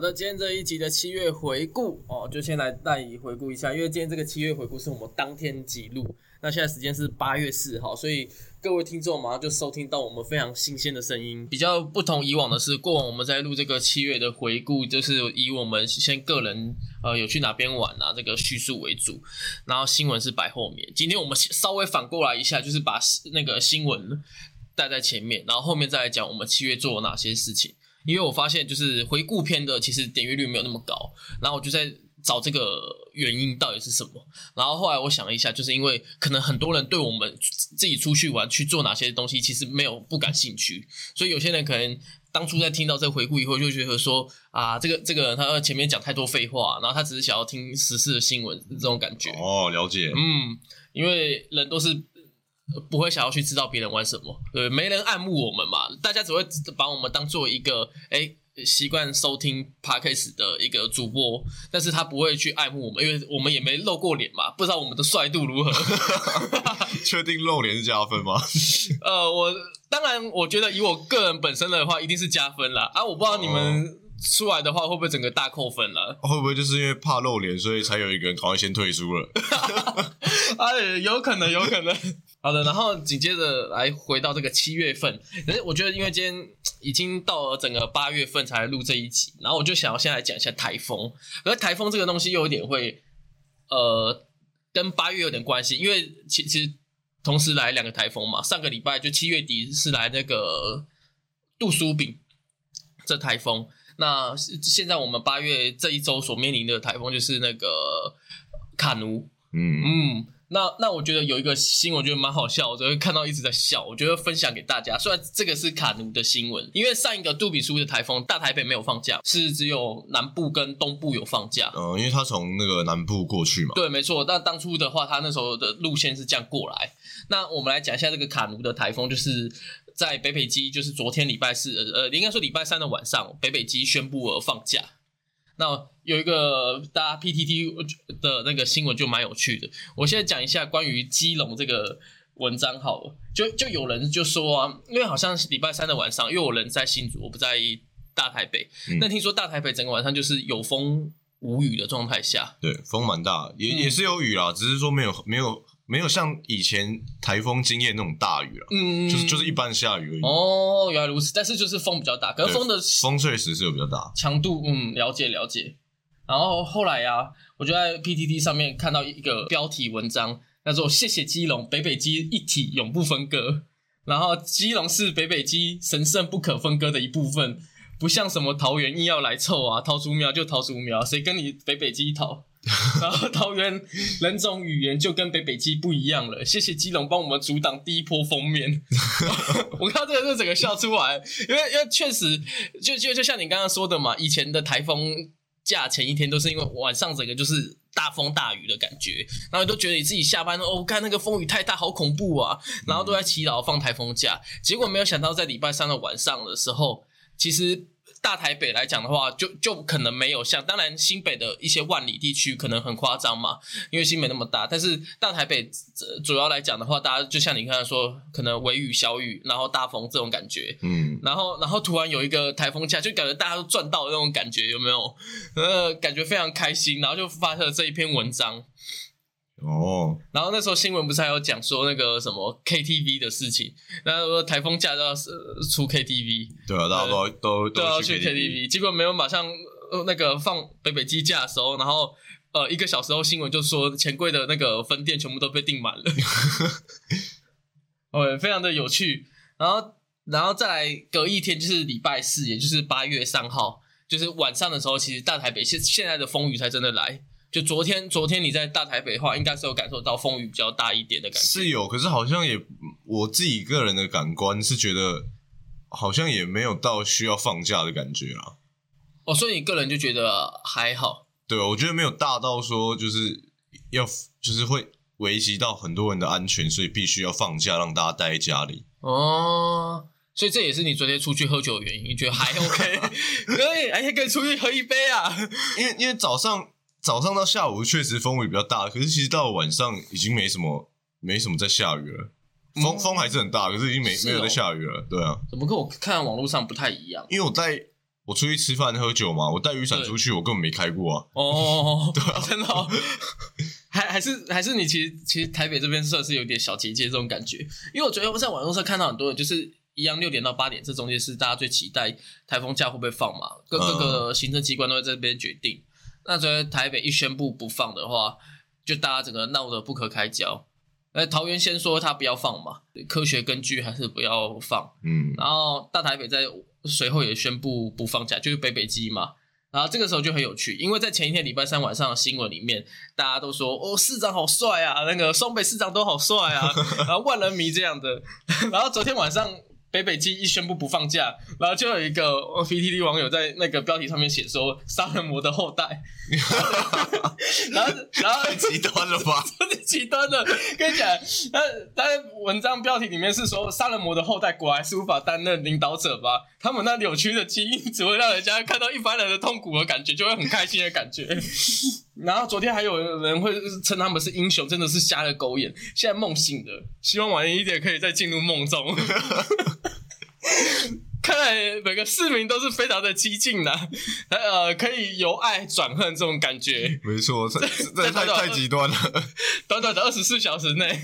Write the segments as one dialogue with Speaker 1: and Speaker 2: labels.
Speaker 1: 好的，今天这一集的七月回顾哦，就先来带你回顾一下，因为今天这个七月回顾是我们当天记录。那现在时间是八月四号，所以各位听众马上就收听到我们非常新鲜的声音。比较不同以往的是，过往我们在录这个七月的回顾，就是以我们先个人呃有去哪边玩啊这个叙述为主，然后新闻是摆后面。今天我们稍微反过来一下，就是把那个新闻带在前面，然后后面再来讲我们七月做了哪些事情。因为我发现就是回顾片的其实点阅率没有那么高，然后我就在。找这个原因到底是什么？然后后来我想了一下，就是因为可能很多人对我们自己出去玩去做哪些东西，其实没有不感兴趣，所以有些人可能当初在听到这个回顾以后，就觉得说啊，这个这个他前面讲太多废话，然后他只是想要听时事的新闻这种感觉。
Speaker 2: 哦，了解。
Speaker 1: 嗯，因为人都是不会想要去知道别人玩什么，对，没人爱慕我们嘛，大家只会把我们当做一个哎。习惯收听 podcast 的一个主播，但是他不会去爱慕我们，因为我们也没露过脸嘛，不知道我们的帅度如何。
Speaker 2: 确定露脸是加分吗？
Speaker 1: 呃，我当然，我觉得以我个人本身的话，一定是加分啦。啊，我不知道你们出来的话会不会整个大扣分了？
Speaker 2: 会不会就是因为怕露脸，所以才有一个人赶快先退出了？
Speaker 1: 哎，有可能，有可能。好的，然后紧接着来回到这个七月份，可是我觉得因为今天已经到了整个八月份才录这一集，然后我就想要先来讲一下台风。而台风这个东西又有点会，呃，跟八月有点关系，因为其实同时来两个台风嘛。上个礼拜就七月底是来那个杜苏炳这台风，那现在我们八月这一周所面临的台风就是那个卡努，嗯嗯。那那我觉得有一个新闻，我觉得蛮好笑，我昨天看到一直在笑，我觉得分享给大家。虽然这个是卡奴的新闻，因为上一个杜比苏的台风大台北没有放假，是只有南部跟东部有放假。
Speaker 2: 嗯，因为他从那个南部过去嘛。
Speaker 1: 对，没错。但当初的话，他那时候的路线是这样过来。那我们来讲一下这个卡奴的台风，就是在北北基，就是昨天礼拜四，呃，应该说礼拜三的晚上，北北基宣布了放假。那有一个大家 PTT 的那个新闻就蛮有趣的，我现在讲一下关于基隆这个文章好了，就就有人就说啊，因为好像是礼拜三的晚上，因为我人在新竹，我不在大台北，那听说大台北整个晚上就是有风无雨的状态下，
Speaker 2: 对，风蛮大，也也是有雨啦，只是说没有没有。没有像以前台风经验那种大雨了，嗯，就是就是一般下雨而已。
Speaker 1: 哦，原来如此，但是就是风比较大，可是风的
Speaker 2: 风确实是有比较大，
Speaker 1: 强度，嗯，了解了解。然后后来呀，我就在 PTT 上面看到一个标题文章，叫做“谢谢基隆北北基一体永不分割”，然后基隆是北北基神圣不可分割的一部分，不像什么桃园硬要来凑啊，桃竹苗就桃竹苗，谁跟你北北基讨？然后桃园人种语言就跟北北基不一样了。谢谢基隆帮我们阻挡第一波封面。我看到这个就整个笑出来，因为因为确实就就就像你刚刚说的嘛，以前的台风假前一天都是因为晚上整个就是大风大雨的感觉，然后都觉得你自己下班哦，看那个风雨太大，好恐怖啊，然后都在祈祷放台风假。结果没有想到在礼拜三的晚上的时候，其实。大台北来讲的话，就就可能没有像，当然新北的一些万里地区可能很夸张嘛，因为新北那么大。但是大台北主要来讲的话，大家就像你刚才说，可能微雨、小雨，然后大风这种感觉。嗯，然后然后突然有一个台风假，就感觉大家都赚到那种感觉，有没有？呃，感觉非常开心，然后就发了这一篇文章。哦，然后那时候新闻不是还有讲说那个什么 KTV 的事情，然后说台风假都要出 KTV，
Speaker 2: 对啊，大家都都
Speaker 1: 都要去 KTV，结果没有马上那个放北北机假的时候，然后呃一个小时后新闻就说钱柜的那个分店全部都被订满了，哦，非常的有趣。然后然后再来隔一天就是礼拜四，也就是八月三号，就是晚上的时候，其实大台北现现在的风雨才真的来。就昨天，昨天你在大台北的话，应该是有感受到风雨比较大一点的感觉。
Speaker 2: 是有，可是好像也，我自己个人的感官是觉得，好像也没有到需要放假的感觉啊。
Speaker 1: 哦，所以你个人就觉得还好？
Speaker 2: 对，我觉得没有大到说就是要，就是会危及到很多人的安全，所以必须要放假让大家待在家里。
Speaker 1: 哦，所以这也是你昨天出去喝酒的原因？你觉得还 OK？可以，而且可以出去喝一杯啊？
Speaker 2: 因为因为早上。早上到下午确实风雨比较大，可是其实到了晚上已经没什么，没什么在下雨了。风风还是很大，可是已经没没有在下雨了。对啊，
Speaker 1: 怎么跟我看网络上不太一样？
Speaker 2: 因为我带我出去吃饭喝酒嘛，我带雨伞出去，我根本没开过啊。
Speaker 1: 哦，对啊真的、哦，还还是还是你其实其实台北这边算是有点小结界这种感觉，因为我觉得我在网络上看到很多人就是一样六点到八点这中间是大家最期待台风假会不会放嘛，各各个行政机关都会在这边决定。那昨天台北一宣布不放的话，就大家整个闹得不可开交。呃，桃园先说他不要放嘛，科学根据还是不要放。
Speaker 2: 嗯，
Speaker 1: 然后大台北在随后也宣布不放假，就是北北基嘛。然后这个时候就很有趣，因为在前一天礼拜三晚上的新闻里面，大家都说哦市长好帅啊，那个双北市长都好帅啊，然后万人迷这样的。然后昨天晚上北北基一宣布不放假，然后就有一个呃 PTT 网友在那个标题上面写说杀人魔的后代，然后然后
Speaker 2: 太极端了吧？
Speaker 1: 这是极端的，跟你讲，但但文章标题里面是说杀人魔的后代果然是无法担任领导者吧？他们那扭曲的基因只会让人家看到一般人的痛苦和感觉，就会很开心的感觉。然后昨天还有人会称他们是英雄，真的是瞎了狗眼。现在梦醒了，希望晚一点可以再进入梦中。看来每个市民都是非常的激进的，呃，可以由爱转恨这种感觉，
Speaker 2: 没错，这 太太极端了，
Speaker 1: 短短的二十四小时内。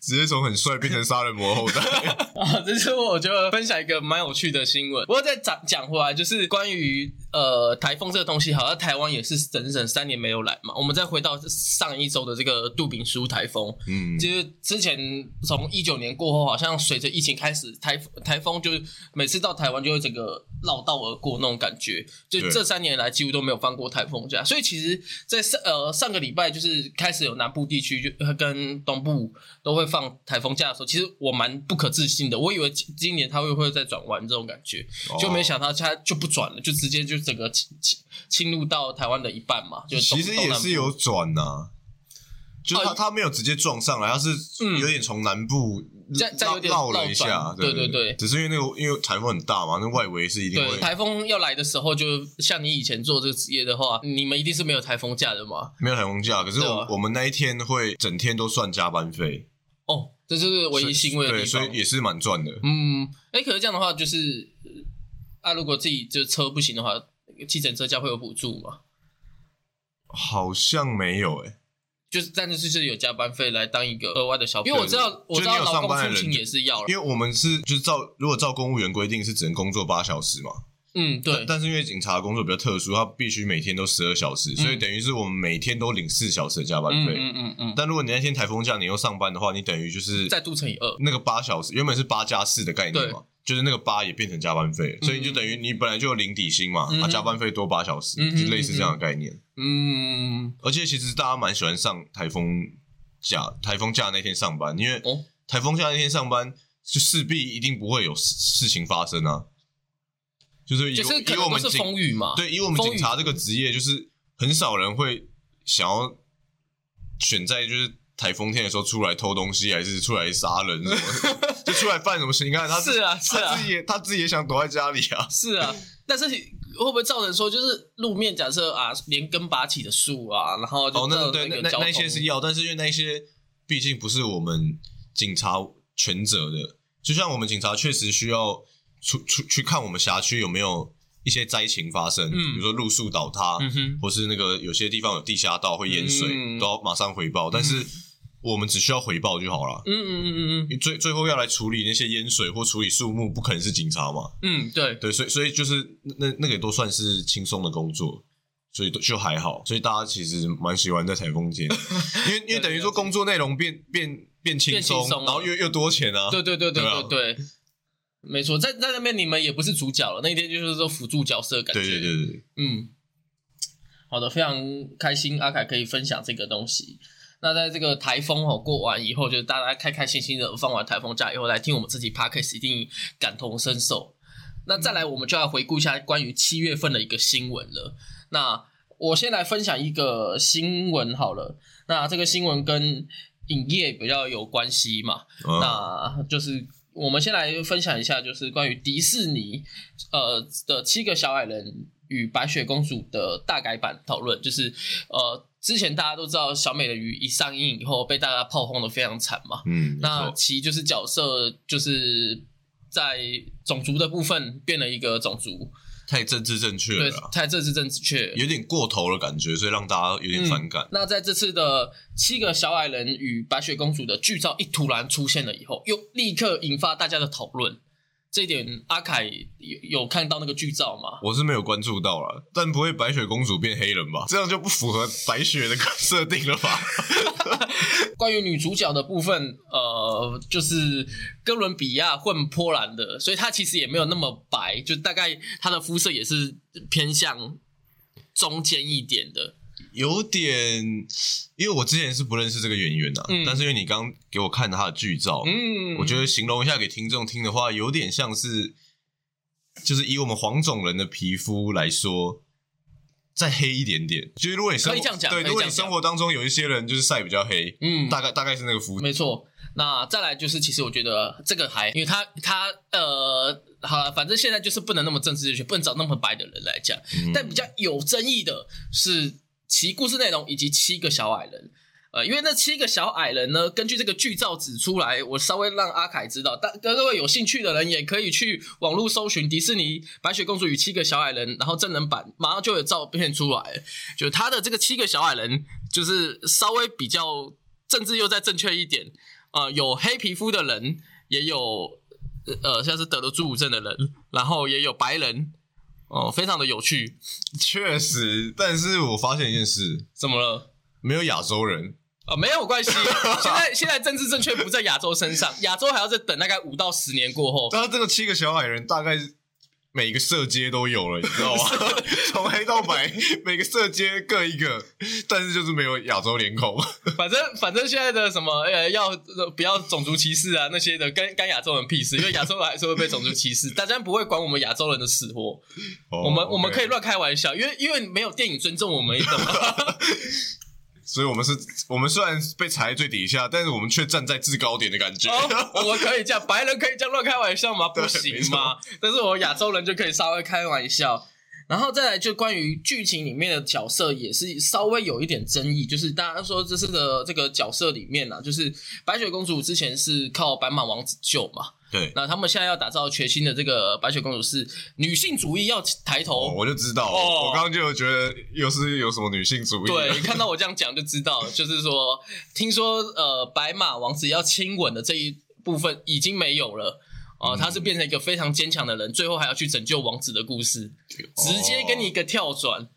Speaker 2: 直接从很帅变成杀人魔后代。
Speaker 1: 啊，这是我觉得分享一个蛮有趣的新闻。不过再讲讲回来，就是关于呃台风这个东西，好像台湾也是整整三年没有来嘛。我们再回到上一周的这个杜炳书台风，
Speaker 2: 嗯，
Speaker 1: 就是之前从一九年过后，好像随着疫情开始，台台风就是每次到台湾就会整个绕道而过那种感觉。就这三年来几乎都没有放过台风假，所以其实，在上呃上个礼拜就是开始有南部地区就跟东部都会放台风假的时候，其实我蛮不可置信的，我以为今今年它会会再转弯这种感觉，就没想到它就不转了，就直接就整个侵侵侵入到台湾的一半嘛，就
Speaker 2: 其实也是有转呐、就是他
Speaker 1: 哦
Speaker 2: 他没有直接撞上来，他是
Speaker 1: 嗯
Speaker 2: 有点从南部绕
Speaker 1: 再再有点
Speaker 2: 绕了一下，对
Speaker 1: 对对对
Speaker 2: 只是因为那个因为台风很大嘛，那外围是一定
Speaker 1: 对，
Speaker 2: 会
Speaker 1: 台风要来的时候，就像你以前做这个职业的话，你们一定是没有台风假的嘛？
Speaker 2: 没有台风假，可是我我们那一天会整天都算加班费，
Speaker 1: 哦，这就是唯一欣慰的
Speaker 2: 对，
Speaker 1: 地方。
Speaker 2: 所以也是蛮赚的。
Speaker 1: 嗯，哎，可是这样的话，就是呃啊，如果自己就车不行的话，计程车价会有补助吗？
Speaker 2: 好像没有诶、
Speaker 1: 就是，但是就是有加班费来当一个额外的消费，因为我知道，我知道
Speaker 2: 上班的人就
Speaker 1: 也是要了。
Speaker 2: 因为我们是就是照如果照公务员规定是只能工作八小时嘛，
Speaker 1: 嗯，对，
Speaker 2: 但是因为警察工作比较特殊，他必须每天都十二小时，所以等于是我们每天都领四小时的加班
Speaker 1: 嗯
Speaker 2: 费。
Speaker 1: 嗯嗯嗯，
Speaker 2: 但如果你那天台风假你又上班的话，你等于就是
Speaker 1: 再度乘以二。
Speaker 2: 那个八小时原本是八加四的概念嘛，就是那个八也变成加班费所以就等于你本来就有领底薪嘛，
Speaker 1: 嗯
Speaker 2: 啊加班费多八小时，
Speaker 1: 嗯
Speaker 2: 就类似这样的概念。
Speaker 1: 嗯，
Speaker 2: 而且其实大家蛮喜欢上台风假，台风假那天上班，因为
Speaker 1: 哦
Speaker 2: 台风假那天上班就势必一定不会有事事情发生啊。就是以
Speaker 1: 就是可能都是
Speaker 2: 以我们警
Speaker 1: 风雨嘛。
Speaker 2: 对，以我们警察这个职业，就是很少人会想要选在就是台风天的时候出来偷东西，还是出来杀人什么的，就出来犯什么事？你看他
Speaker 1: 是啊是啊
Speaker 2: 他自己也他自己也想躲在家里啊。
Speaker 1: 是啊，但是会不会造成说，就是路面假设啊，连根拔起的树啊，然后就
Speaker 2: 哦，那对，那那些是要，但是因为那些毕竟不是我们警察全责的，就像我们警察确实需要出出去看我们辖区有没有一些灾情发生，
Speaker 1: 嗯
Speaker 2: 比如说路树倒塌，
Speaker 1: 嗯，
Speaker 2: 或是那个有些地方有地下道会淹水，
Speaker 1: 嗯
Speaker 2: 都要马上回报。但是我们只需要回报就好了。
Speaker 1: 嗯嗯嗯嗯
Speaker 2: 嗯最最后要来处理那些淹水或处理树木，不可能是警察嘛？
Speaker 1: 嗯，对，
Speaker 2: 对，所以所以就是那那个也都算是轻松的工作，所以都就还好。所以大家其实蛮喜欢在台风天，因为因为等于说工作内容变变变轻
Speaker 1: 变
Speaker 2: 松，然后又又多钱啊。
Speaker 1: 对对对对
Speaker 2: 对啊
Speaker 1: 对对，没错，在在那边你们也不是主角了，那一天就是说辅助角色的感觉。
Speaker 2: 对对对对，
Speaker 1: 嗯，好的，非常开心阿凯可以分享这个东西。那在这个台风哦过完以后，就是大家开开心心的放完台风假以后来听我们自己 podcast，一定感同身受。那再来，我们就要回顾一下关于七月份的一个新闻了。那我先来分享一个新闻好了。那这个新闻跟影业比较有关系嘛？
Speaker 2: 嗯
Speaker 1: 那就是我们先来分享一下，就是关于迪士尼呃的七个小矮人与白雪公主的大改版讨论。就是呃，之前大家都知道小美的鱼一上映以后被大家炮轰的非常惨嘛，
Speaker 2: 嗯，
Speaker 1: 那
Speaker 2: 错
Speaker 1: 其就是角色就是在种族的部分变了一个种族。
Speaker 2: 太政治正确
Speaker 1: 对
Speaker 2: 了啦，，
Speaker 1: 太政治正确。
Speaker 2: 有点过头的感觉，所以让大家有点反感。
Speaker 1: 那在这次的七个小矮人与白雪公主的剧照一突然出现了以后，又立刻引发大家的讨论。这一点，阿凯有有看到那个剧照吗？
Speaker 2: 我是没有关注到了，但不会白雪公主变黑人吧？这样就不符合白雪的设定了吧？
Speaker 1: 关于女主角的部分，呃，就是哥伦比亚混波兰的，所以她其实也没有那么白，就大概她的肤色也是偏向中间一点的。
Speaker 2: 有点，因为我之前是不认识这个演员啊，
Speaker 1: 嗯
Speaker 2: 但是因为你刚给我看他的剧照，
Speaker 1: 嗯，
Speaker 2: 我觉得形容一下给听众听的话，有点像是，就是以我们黄种人的皮肤来说，再黑一点点。就是如果你生活
Speaker 1: 可以这样讲
Speaker 2: 对，如果你生活当中有一些人就是晒比较黑，
Speaker 1: 嗯
Speaker 2: 大概大概是那个肤。
Speaker 1: 没错。那再来就是，其实我觉得这个还，因为他他呃，好了，反正现在就是不能那么政治正确，不能找那么白的人来讲。
Speaker 2: 嗯
Speaker 1: 但比较有争议的是其故事内容以及七个小矮人。呃，因为那七个小矮人呢，根据这个剧照指出来，我稍微让阿凯知道，但各位有兴趣的人也可以去网络搜寻迪士尼《白雪公主与七个小矮人》，然后真人版马上就有照片出来，就他的这个七个小矮人，就是稍微比较政治又再正确一点，呃，有黑皮肤的人，也有呃像是得了侏儒症的人，然后也有白人，哦、非常的有趣。
Speaker 2: 确实，但是我发现一件事，
Speaker 1: 怎么了？
Speaker 2: 没有亚洲人。
Speaker 1: 啊、没有关系。现在现在政治正确不在亚洲身上，亚洲还要再等大概五到十年过后。
Speaker 2: 他这个七个小矮人大概是每个色阶都有了，你知道吗？从黑到白，每个色阶各一个，但是就是没有亚洲脸孔。
Speaker 1: 反正反正现在的什么呃要呃不要种族歧视啊那些的，跟干亚洲人屁事，因为亚洲人还是会被种族歧视，大家不会管我们亚洲人的死活。我们我们可以
Speaker 2: 乱，
Speaker 1: 乱开玩笑，因为因为没有电影尊重我们，你懂吗？
Speaker 2: 所以我们是，我们虽然被踩在最底下，但是我们却站在制高点的感觉。
Speaker 1: 哦，我们可以这样，白人可以这样乱开玩笑吗？不行吗。但是我亚洲人就可以稍微开玩笑。然后再来就关于剧情里面的角色也是稍微有一点争议，就是大家说这是个这个角色里面啊，就是白雪公主之前是靠白马王子救嘛，
Speaker 2: 对，
Speaker 1: 那他们现在要打造全新的这个白雪公主是女性主义要抬头，
Speaker 2: 哦我就知道，
Speaker 1: 哦
Speaker 2: 我刚刚就有觉得又是有什么女性主义。
Speaker 1: 对，看到我这样讲就知道，就是说，听说呃，白马王子要亲吻的这一部分已经没有了。哦、他是变成一个非常坚强的人，最后还要去拯救王子的故事，直接给你一个跳转。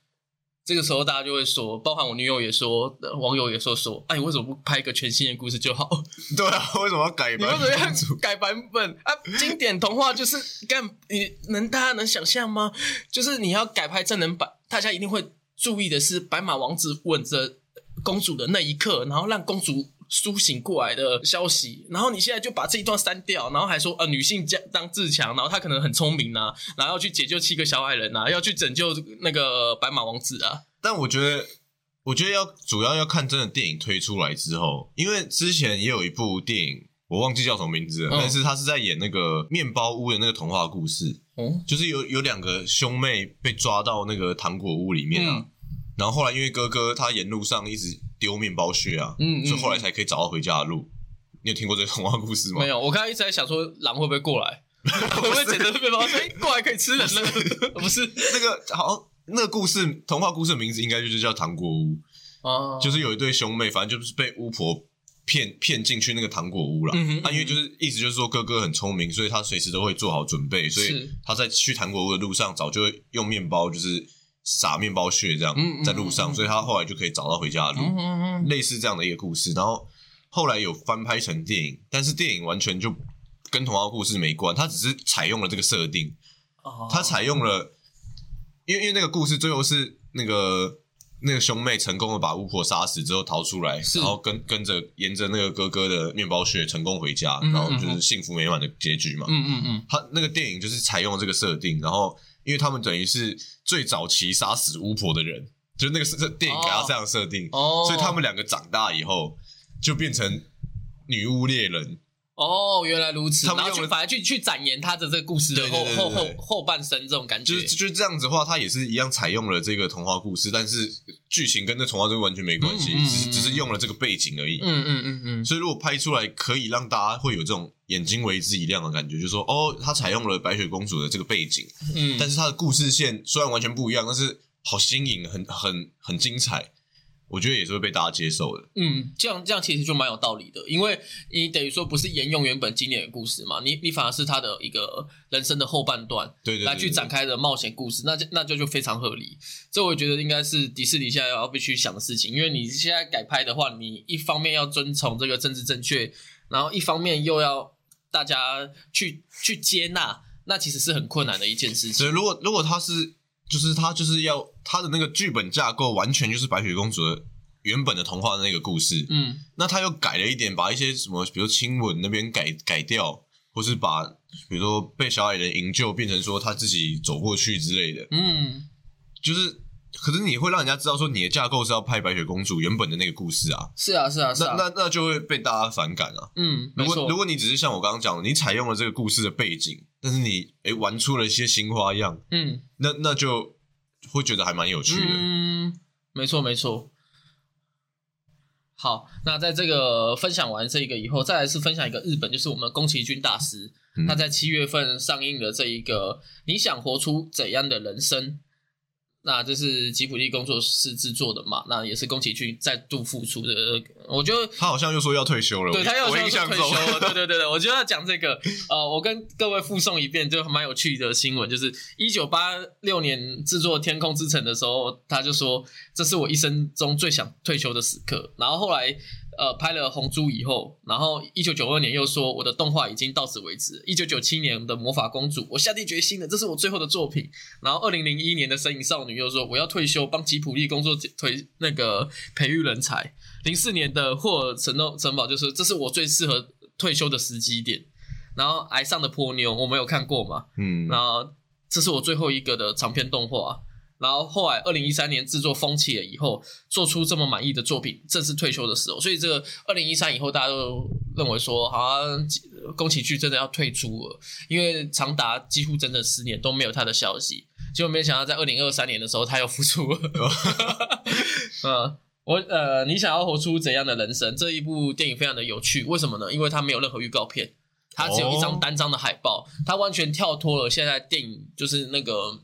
Speaker 1: 这个时候大家就会说，包含我女友也说，呃网友也说说，哎，为什么不拍一个全新的故事就好？
Speaker 2: 对啊，为什么要改版？
Speaker 1: 你为什么要改版本啊？经典童话就是干，你能大家能想象吗？就是你要改拍真人版，大家一定会注意的是白马王子吻着公主的那一刻，然后让公主苏醒过来的消息。然后你现在就把这一段删掉，然后还说呃女性将当自强，然后她可能很聪明啊，然后要去解救七个小矮人啊，要去拯救那个白马王子啊。
Speaker 2: 但我觉得，我觉得要主要要看真的电影推出来之后，因为之前也有一部电影，我忘记叫什么名字了，
Speaker 1: 嗯
Speaker 2: 但是他是在演那个面包屋的那个童话故事，
Speaker 1: 哦，
Speaker 2: 就是有有两个兄妹被抓到那个糖果屋里面啊，
Speaker 1: 嗯
Speaker 2: 然后后来因为哥哥他沿路上一直丢面包屑啊，
Speaker 1: 嗯嗯
Speaker 2: 所以后来才可以找到回家的路。你有听过这个童话故事吗？
Speaker 1: 没有，我刚才一直在想说狼会不会过来，会不会捡着面包说哎过来可以吃人呢？不是
Speaker 2: 那个好像那个故事童话故事的名字应该就是叫糖果屋，
Speaker 1: 哦，
Speaker 2: 就是有一对兄妹，反正就是被巫婆骗骗进去那个糖果屋了。
Speaker 1: 嗯哼
Speaker 2: 啊，因为就是意思就是说哥哥很聪明，所以他随时都会做好准备，所以
Speaker 1: 是
Speaker 2: 他在去糖果屋的路上早就用面包就是撒面包屑这样在路上，所以他后来就可以找到回家的路，类似这样的一个故事。然后后来有翻拍成电影，但是电影完全就跟童话故事没关，它只是采用了这个设定。
Speaker 1: 哦
Speaker 2: 他采用了，因为因为那个故事最后是那个那个兄妹成功的把巫婆杀死之后逃出来，然后跟跟着沿着那个哥哥的面包屑成功回家，
Speaker 1: 嗯
Speaker 2: 然后就
Speaker 1: 嗯
Speaker 2: 是幸福美满的结局嘛。
Speaker 1: 嗯嗯嗯，
Speaker 2: 他那个电影就是采用了这个设定，然后因为他们等于是最早期杀死巫婆的人，就是那个是这电影给他这样设定，
Speaker 1: 哦，
Speaker 2: 所以他们两个长大以后就变成女巫猎人。
Speaker 1: 哦，原来如此。然后去反而去去展延他的这个故事的后后后后半生这种感觉。
Speaker 2: 就是就是这样子的话，它也是一样采用了这个童话故事，但是剧情跟那童话故事完全没关系，
Speaker 1: 嗯嗯嗯
Speaker 2: 只是只是用了这个背景而已。
Speaker 1: 嗯嗯嗯嗯，
Speaker 2: 所以如果拍出来，可以让大家会有这种眼睛为之一亮的感觉，就是说哦，它采用了白雪公主的这个背景，
Speaker 1: 嗯，
Speaker 2: 但是它的故事线虽然完全不一样，但是好新颖，很很很精彩，我觉得也是会被大家接受的。
Speaker 1: 嗯，这样这样其实就蛮有道理的，因为你等于说不是沿用原本经典的故事嘛，你你反而是他的一个人生的后半段
Speaker 2: 对对对
Speaker 1: 来去展开的冒险故事，那就那就就非常合理。这我觉得应该是迪士尼现在要必须想的事情，因为你现在改拍的话，你一方面要遵从这个政治正确，然后一方面又要大家去去接纳，那其实是很困难的一件事情。
Speaker 2: 所以如果如果他是就是他就是要他的那个剧本架构完全就是白雪公主的原本的童话的那个故事，
Speaker 1: 嗯。
Speaker 2: 那他又改了一点，把一些什么，比如亲吻那边改改掉，或是把比如说被小矮人营救变成说他自己走过去之类的，
Speaker 1: 嗯，
Speaker 2: 就是，可是你会让人家知道说你的架构是要拍白雪公主原本的那个故事啊，
Speaker 1: 是啊是啊是
Speaker 2: 那
Speaker 1: 啊，
Speaker 2: 那那就会被大家反感啊。
Speaker 1: 嗯，
Speaker 2: 如果如。果你只是像我刚刚讲的，你采用了这个故事的背景，但是你诶玩出了一些新花样，
Speaker 1: 嗯，
Speaker 2: 那那就会觉得还蛮有趣的。
Speaker 1: 嗯，没错没错。好，那在这个分享完这个以后，再来是分享一个日本，就是我们宫崎骏大师，
Speaker 2: 嗯
Speaker 1: 他在七月份上映的这一个《你想活出怎样的人生》。那这是吉普力工作室制作的嘛？那也是宫崎骏再度复出的。我觉得
Speaker 2: 他好像又说要退休了，
Speaker 1: 对他要
Speaker 2: 我
Speaker 1: 说是
Speaker 2: 印象中，
Speaker 1: 退休了，对对对对，我就要讲这个。呃，我跟各位附送一遍，就蛮有趣的新闻，就是一九八六年制作《天空之城》的时候，他就说这是我一生中最想退休的时刻。然后后来呃拍了《红猪》以后，然后一九九二年又说我的动画已经到此为止。一九九七年的《魔法公主》，我下定决心了，这是我最后的作品。然后二零零一年的《神隐少女》又说我要退休，帮吉普力工作推那个培育人才。零四年的霍尔城堡城堡就是这是我最适合退休的时机点。然后崖上的波妞我没有看过嘛，
Speaker 2: 嗯，
Speaker 1: 然后这是我最后一个的长篇动画。然后后来二零一三年制作风起了以后，做出这么满意的作品，正是退休的时候。所以这个二零一三以后，大家都认为说，好像宫崎骏真的要退出了，因为长达几乎整整十年都没有他的消息。结果没想到在二零二三年的时候，他又复出了。嗯，我呃，你想要活出怎样的人生？这一部电影非常的有趣，为什么呢？因为它没有任何预告片，它只有一张
Speaker 2: 哦
Speaker 1: 单张的海报，它完全跳脱了现在电影就是那个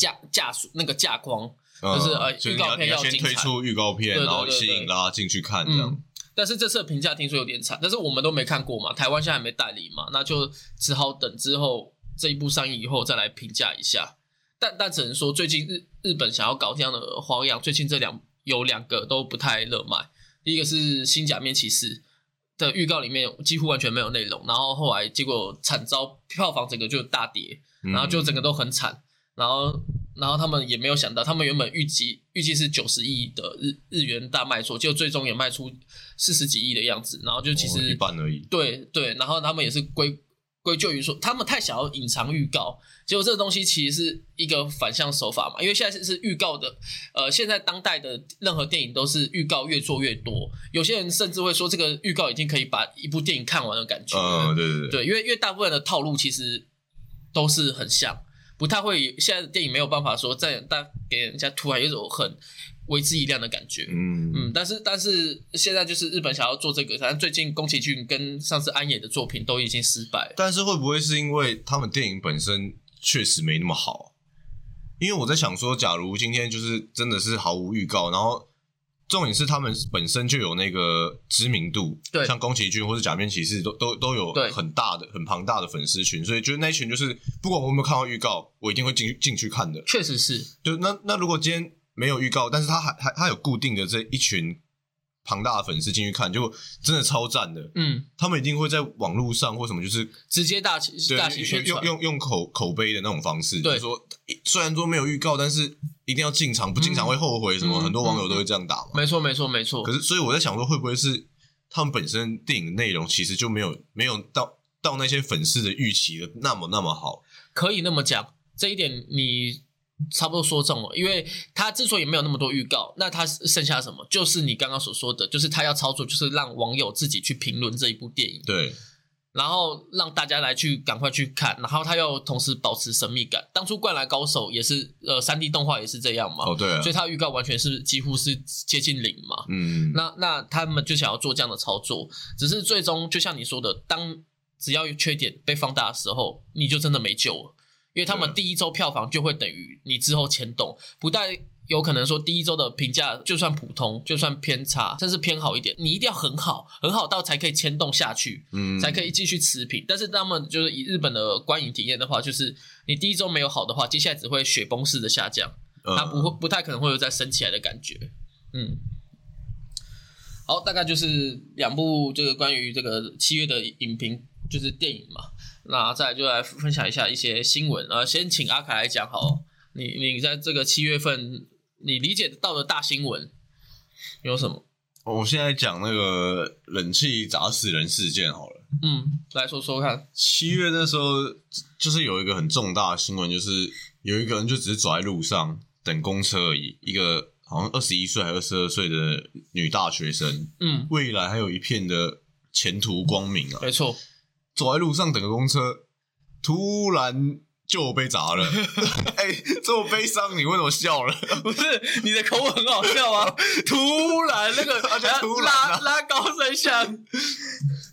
Speaker 1: 架架数那个架框，就是呃预告片
Speaker 2: 要要先推出预告片，然后吸引大家进去看这样。
Speaker 1: 嗯。但是这次的评价听说有点惨，但是我们都没看过嘛，台湾现在还没代理嘛，那就只好等之后这一部上映以后再来评价一下。但但只能说，最近日日本想要搞这样的花样，最近这两有两个都不太热卖。第一个是《新假面骑士》的预告里面几乎完全没有内容，然后后来结果惨遭票房整个就大跌，
Speaker 2: 嗯
Speaker 1: 然后就整个都很惨，然后然后他们也没有想到，他们原本预计预计是九十亿的日日元大卖出，结果最终也卖出四十几亿的样子，然后就其
Speaker 2: 哦
Speaker 1: 实、
Speaker 2: 一半而已。
Speaker 1: 对对，然后他们也是归归咎于说，他们太想要隐藏预告，结果这个东西其实是一个反向手法嘛，因为现在是是预告的，呃，现在当代的任何电影都是预告越做越多，有些人甚至会说这个预告已经可以把一部电影看完的感觉，
Speaker 2: 嗯，对对对，
Speaker 1: 对，因为因为大部分的套路其实都是很像，不太会现在的电影没有办法说在大给人家突然有一种很为之一亮的感觉，
Speaker 2: 嗯
Speaker 1: 嗯，但是但是现在就是日本想要做这个，反正最近宫崎骏跟上次安野的作品都已经失败。
Speaker 2: 但是会不会是因为他们电影本身确实没那么好？因为我在想说，假如今天就是真的是毫无预告，然后重点是他们本身就有那个知名度，
Speaker 1: 对。
Speaker 2: 像宫崎骏或者假面骑士都都都有
Speaker 1: 对。
Speaker 2: 很大的、很庞大的粉丝群，所以就是那一群就是不管我有没有看到预告，我一定会进去进去看的。
Speaker 1: 确实是，
Speaker 2: 就那那如果今天没有预告，但是他还还他有固定的这一群庞大的粉丝进去看，就真的超赞的。
Speaker 1: 嗯，
Speaker 2: 他们一定会在网络上或什么，就是
Speaker 1: 直接大起
Speaker 2: 对
Speaker 1: 大起宣传，
Speaker 2: 用用用口口碑的那种方式，
Speaker 1: 对
Speaker 2: 就说虽然说没有预告，但是一定要进场，不进场会后悔什么。
Speaker 1: 嗯
Speaker 2: 很多网友都会这样打嘛。
Speaker 1: 没错没错没错
Speaker 2: 可。是，所以我在想说，会不会是他们本身电影内容其实就没有没有到到那些粉丝的预期的那么那么好？
Speaker 1: 可以那么讲，这一点你差不多说中了，因为他之所以没有那么多预告，那他剩下什么？就是你刚刚所说的，就是他要操作，就是让网友自己去评论这一部电影。
Speaker 2: 对，
Speaker 1: 然后让大家来去赶快去看，然后他又同时保持神秘感。当初《灌篮高手》也是呃三 D 动画也是这样嘛，
Speaker 2: 哦对啊
Speaker 1: 所以他预告完全是几乎是接近零嘛。
Speaker 2: 嗯，
Speaker 1: 那那他们就想要做这样的操作，只是最终就像你说的，当只要有缺点被放大的时候，你就真的没救了，因为他们第一周票房就会等于你之后牵动，不但有可能说第一周的评价就算普通，就算偏差，甚至偏好一点，你一定要很好，很好到才可以牵动下去，
Speaker 2: 嗯
Speaker 1: 才可以继续持平。但是他们就是以日本的观影体验的话，就是你第一周没有好的话，接下来只会雪崩式的下降。
Speaker 2: 嗯
Speaker 1: 它不会不太可能会有再升起来的感觉。嗯，好，大概就是两部这个关于这个七月的影评，就是电影嘛。那再来就来分享一下一些新闻呃，先请阿凯来讲好，你你在这个七月份你理解到的大新闻有什么？
Speaker 2: 我现在讲那个冷气砸死人事件好了。
Speaker 1: 嗯，来说说看。
Speaker 2: 七月那时候就是有一个很重大的新闻，就是有一个人就只是走在路上等公车而已，一个好像二十一岁还二十二岁的女大学生，
Speaker 1: 嗯，
Speaker 2: 未来还有一片的前途光明啊！
Speaker 1: 没错，
Speaker 2: 走在路上等个公车，突然就被砸了。哎、这么悲伤，你为什么笑了？
Speaker 1: 不是你的口吻很好笑啊！突然那个
Speaker 2: 而且突然
Speaker 1: 拉
Speaker 2: 啊
Speaker 1: 拉高声响，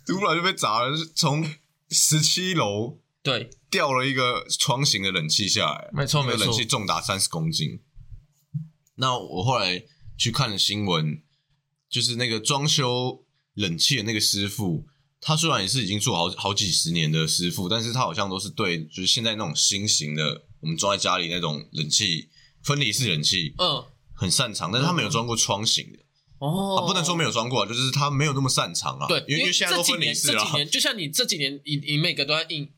Speaker 2: 突然就被砸了，就是从十七楼
Speaker 1: 对，
Speaker 2: 掉了一个窗型的冷气下来，
Speaker 1: 没错没错
Speaker 2: 冷气重达三十公斤。那我后来去看了新闻，就是那个装修冷气的那个师傅，他虽然也是已经做好好几十年的师傅，但是他好像都是对就是现在那种新型的我们装在家里那种冷气分离式冷气
Speaker 1: 嗯，
Speaker 2: 很擅长，但是他没有装过窗型的。
Speaker 1: 哦
Speaker 2: 啊，不能说没有装过啊，就是他没有那么擅长啊。
Speaker 1: 对，
Speaker 2: 因为现在都分离式了
Speaker 1: 这几年，就像你这几年，你你每个都要印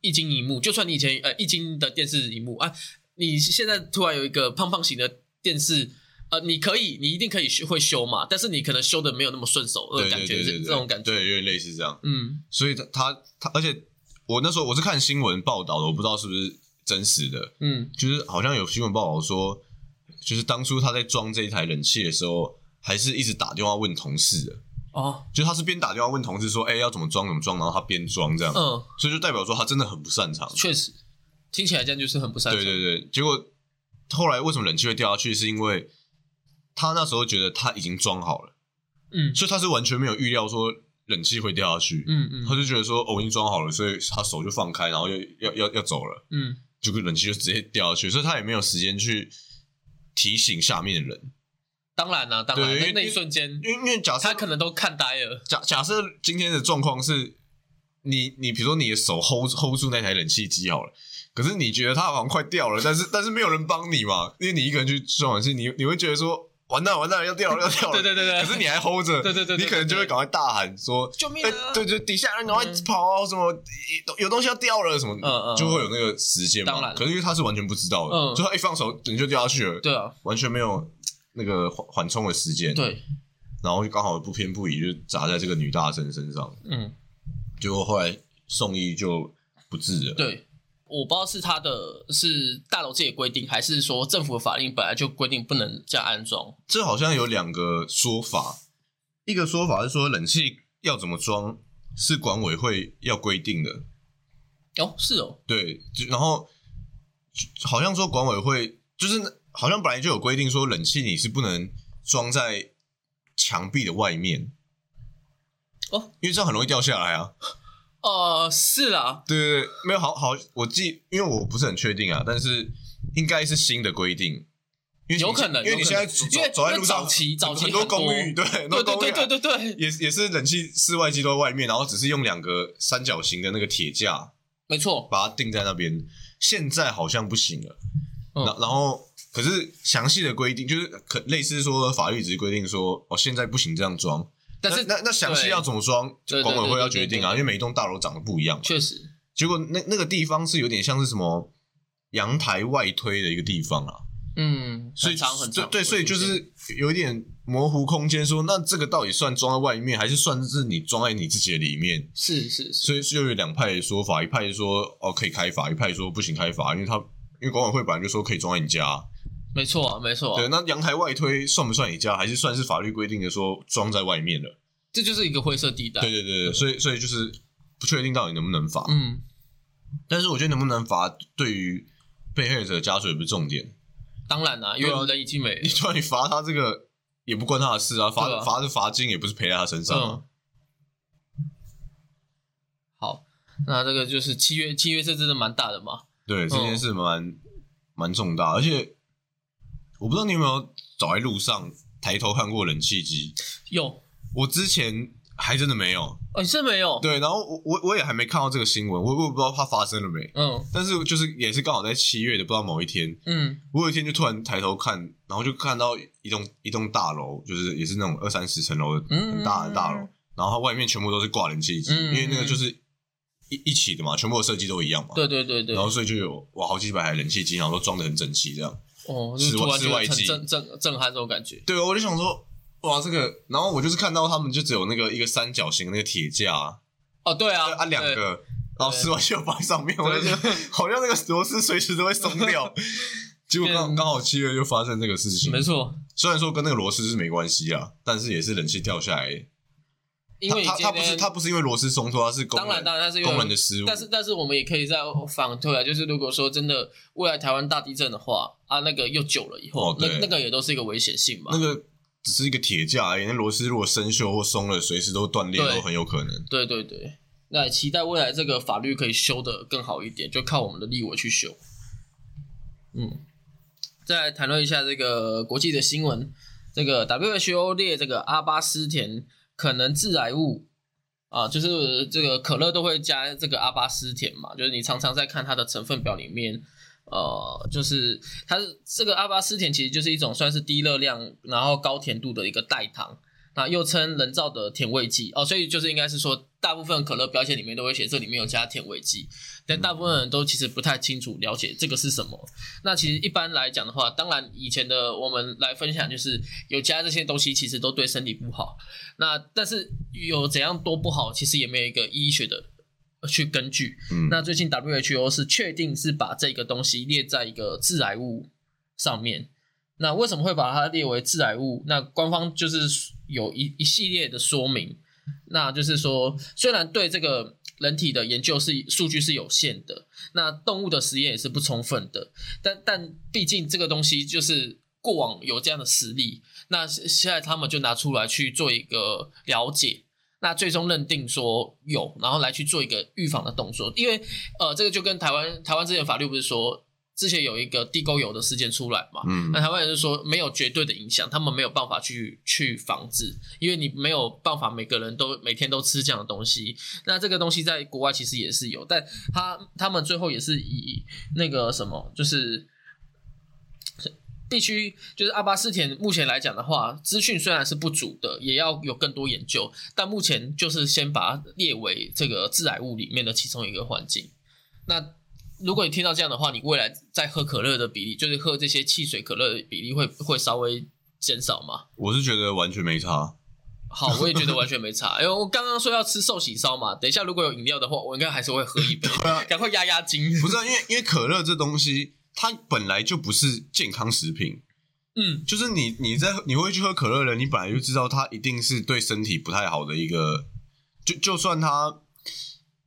Speaker 1: 一晶一幕，就算你以前呃一晶的电视荧幕啊，你现在突然有一个胖胖型的电视，呃，你可以，你一定可以修会修嘛，但是你可能修的没有那么顺手，
Speaker 2: 对
Speaker 1: 的感觉是这种感觉，
Speaker 2: 对，有点类似这样。
Speaker 1: 嗯。
Speaker 2: 所以他他他，而且我那时候我是看新闻报道的，我不知道是不是真实的，
Speaker 1: 嗯。
Speaker 2: 就是好像有新闻报道说，就是当初他在装这一台冷气的时候，还是一直打电话问同事的，
Speaker 1: 哦。
Speaker 2: 就他是边打电话问同事说，哎、要怎么装怎么装，然后他边装这样，
Speaker 1: 嗯，
Speaker 2: 所以就代表说他真的很不擅长。
Speaker 1: 确实听起来这样就是很不擅长，
Speaker 2: 对对对，结果后来为什么冷气会掉下去，是因为他那时候觉得他已经装好了，
Speaker 1: 嗯。
Speaker 2: 所以他是完全没有预料说冷气会掉下去。
Speaker 1: 嗯嗯。
Speaker 2: 他就觉得说，哦，我已经装好了，所以他手就放开，然后要要要要走了，
Speaker 1: 嗯，
Speaker 2: 结果冷气就直接掉下去，所以他也没有时间去提醒下面的人，
Speaker 1: 当然啦、当然
Speaker 2: 对因为
Speaker 1: 那那一瞬间
Speaker 2: 因为因为假设
Speaker 1: 他可能都看呆了，
Speaker 2: 假假设今天的状况是，你你比如说你的手 hold hold 住那台冷气机好了，可是你觉得它好像快掉了，但是但是没有人帮你嘛，因为你一个人去装冷气，你你会觉得说。完蛋完蛋要掉了要掉了，
Speaker 1: 对对对对
Speaker 2: 可是你还 hold 着，
Speaker 1: 对对对对
Speaker 2: 你可能就会赶快大喊说：“哎、
Speaker 1: 救命啊！
Speaker 2: 对对，底下人赶快
Speaker 1: 嗯
Speaker 2: 跑啊！什么有有东西要掉了什么，
Speaker 1: 嗯嗯
Speaker 2: 就会有那个时间嘛。
Speaker 1: 当然
Speaker 2: 可是因为他是完全不知道的，
Speaker 1: 嗯
Speaker 2: 就他一放手你就掉下去了，
Speaker 1: 对啊，
Speaker 2: 完全没有那个缓缓冲的时间。，
Speaker 1: 对，
Speaker 2: 然后就刚好不偏不倚，就砸在这个女大生身上。
Speaker 1: 嗯。
Speaker 2: 结果后来送医就不治了。，
Speaker 1: 对，我不知道是他的是大楼自己规定，还是说政府的法令本来就规定不能这样安装。
Speaker 2: 这好像有两个说法，一个说法是说冷气要怎么装是管委会要规定的，
Speaker 1: 哦，是哦，
Speaker 2: 对，然后好像说管委会就是好像本来就有规定说冷气你是不能装在墙壁的外面
Speaker 1: 哦，
Speaker 2: 因为这样很容易掉下来啊。
Speaker 1: 呃，是啦，
Speaker 2: 对对对，没有好好，我记，因为我不是很确定啊，但是应该是新的规定。因为
Speaker 1: 有可能
Speaker 2: 因为你现在走走在路上，
Speaker 1: 早期早期
Speaker 2: 很多公寓，对，很多
Speaker 1: 对对
Speaker 2: 公寓
Speaker 1: 对对对对，
Speaker 2: 也也是冷气室外机都在外面，然后只是用两个三角形的那个铁架
Speaker 1: 没错，
Speaker 2: 把它钉在那边。现在好像不行了，
Speaker 1: 嗯
Speaker 2: 然、然后可是详细的规定就是可类似说法律只是规定说哦现在不行这样装，
Speaker 1: 但是
Speaker 2: 那那那详细要怎么装，
Speaker 1: 对对
Speaker 2: 管委会要决定啊，因为每一栋大楼长得不一样嘛。
Speaker 1: 确实，
Speaker 2: 结果那那个地方是有点像是什么阳台外推的一个地方啊，
Speaker 1: 嗯，
Speaker 2: 所以
Speaker 1: 很长很长，
Speaker 2: 对对，所以就是有一点模糊空间说那这个到底算装在外面，还是算是你装在你自己的里面？
Speaker 1: 是是是，
Speaker 2: 所以就有两派的说法，一派说哦可以开发，一派说不行开发，因为他因为管委会本来就说可以装在你家，
Speaker 1: 没错啊没错啊
Speaker 2: 对，，那阳台外推算不算你家，还是算是法律规定的说装在外面了？
Speaker 1: 这就是一个灰色地带。
Speaker 2: 对对对对，所以所以就是不确定到底能不能罚。
Speaker 1: 嗯，
Speaker 2: 但是我觉得能不能罚，对于被害者家属也不是重点。
Speaker 1: 当然啦，因为人已经没
Speaker 2: 你突然你罚他这个也不关他的事啊，罚
Speaker 1: 啊
Speaker 2: 罚的罚金也不是赔在他身上啊。
Speaker 1: 嗯。好，那这个就是契约，契约这真的蛮大的嘛。
Speaker 2: 对，这件事蛮蛮重大，而且我不知道你有没有走在路上抬头看过冷气机，
Speaker 1: 有
Speaker 2: 我之前还真的没有。
Speaker 1: 哦，你是没有？
Speaker 2: 对，然后我我我也还没看到这个新闻，我我也不知道它发生了没。
Speaker 1: 嗯
Speaker 2: 但是就是也是刚好在七月的不知道某一天，
Speaker 1: 嗯
Speaker 2: 我有一天就突然抬头看，然后就看到一栋一栋大楼，就是也是那种二三十层楼的
Speaker 1: 嗯
Speaker 2: 很大的大楼，然后它外面全部都是挂冷气机，
Speaker 1: 嗯
Speaker 2: 因为那个就是一一起的嘛，全部的设计都一样嘛。
Speaker 1: 对对对对。
Speaker 2: 然后所以就有哇好几百台冷气机，然后都装的很整齐这样。
Speaker 1: 哦，就是
Speaker 2: 室外机
Speaker 1: 震震震撼这种感觉。
Speaker 2: 对，我就想说哇这个，然后我就是看到他们就只有那个一个三角形那个铁架，
Speaker 1: 哦，对啊，
Speaker 2: 啊两个，然后室外机又放在上面，我就觉得好像那个螺丝随时都会松掉。结果刚刚好七月就发生这个事情，
Speaker 1: 没错，
Speaker 2: 虽然说跟那个螺丝是没关系啊，但是也是冷气掉下来。
Speaker 1: 因为你
Speaker 2: 它它它不是他不是因为螺丝松脱，他是
Speaker 1: 当然当然，它是因为
Speaker 2: 工人的失误。
Speaker 1: 但是但是我们也可以再反推啊，就是如果说真的未来台湾大地震的话啊，那个又久了以后，
Speaker 2: 哦
Speaker 1: 那那个也都是一个危险性嘛。
Speaker 2: 那个只是一个铁架而已，那螺丝如果生锈或松了，随时都断裂都很有可能。
Speaker 1: 对对对，那也期待未来这个法律可以修得更好一点，就靠我们的立委去修。嗯，再来谈论一下这个国际的新闻，这个 WHO 列这个阿巴斯甜可能致癌物啊，就是这个可乐都会加这个阿巴斯甜嘛，就是你常常在看它的成分表里面。呃，就是它这个阿巴斯甜其实就是一种算是低热量，然后高甜度的一个代糖，那又称人造的甜味剂哦，所以就是应该是说，大部分可乐标签里面都会写这里面有加甜味剂，但大部分人都其实不太清楚了解这个是什么。那其实一般来讲的话，当然以前的我们来分享就是有加这些东西，其实都对身体不好。那但是有怎样多不好，其实也没有一个医学的去根据。
Speaker 2: 嗯，
Speaker 1: 那最近 WHO 是确定是把这个东西列在一个致癌物上面。那为什么会把它列为致癌物？那官方就是有一一系列的说明。那就是说，虽然对这个人体的研究是数据是有限的，那动物的实验也是不充分的，但但毕竟这个东西就是过往有这样的实例，那现在他们就拿出来去做一个了解。那最终认定说有，然后来去做一个预防的动作，因为呃，这个就跟台湾台湾之前法律不是说之前有一个地沟油的事件出来嘛，
Speaker 2: 嗯
Speaker 1: 那台湾人就说没有绝对的影响，他们没有办法去去防治，因为你没有办法每个人都每天都吃这样的东西。那这个东西在国外其实也是有，但他他们最后也是以那个什么，就是必须就是阿巴斯田，目前来讲的话，资讯虽然是不足的，也要有更多研究，但目前就是先把它列为这个致癌物里面的其中一个环境。那如果你听到这样的话，你未来在喝可乐的比例，就是喝这些汽水可乐的比例会会稍微减少吗？
Speaker 2: 我是觉得完全没差。
Speaker 1: 好，我也觉得完全没差。因为我刚刚说要吃寿喜烧嘛，等一下如果有饮料的话，我应该还是会喝一杯，赶快压压惊。
Speaker 2: 不是、啊、因为因为可乐这东西，它本来就不是健康食品，
Speaker 1: 嗯，
Speaker 2: 就是你你在你会去喝可乐的人，你本来就知道它一定是对身体不太好的一个，就就算它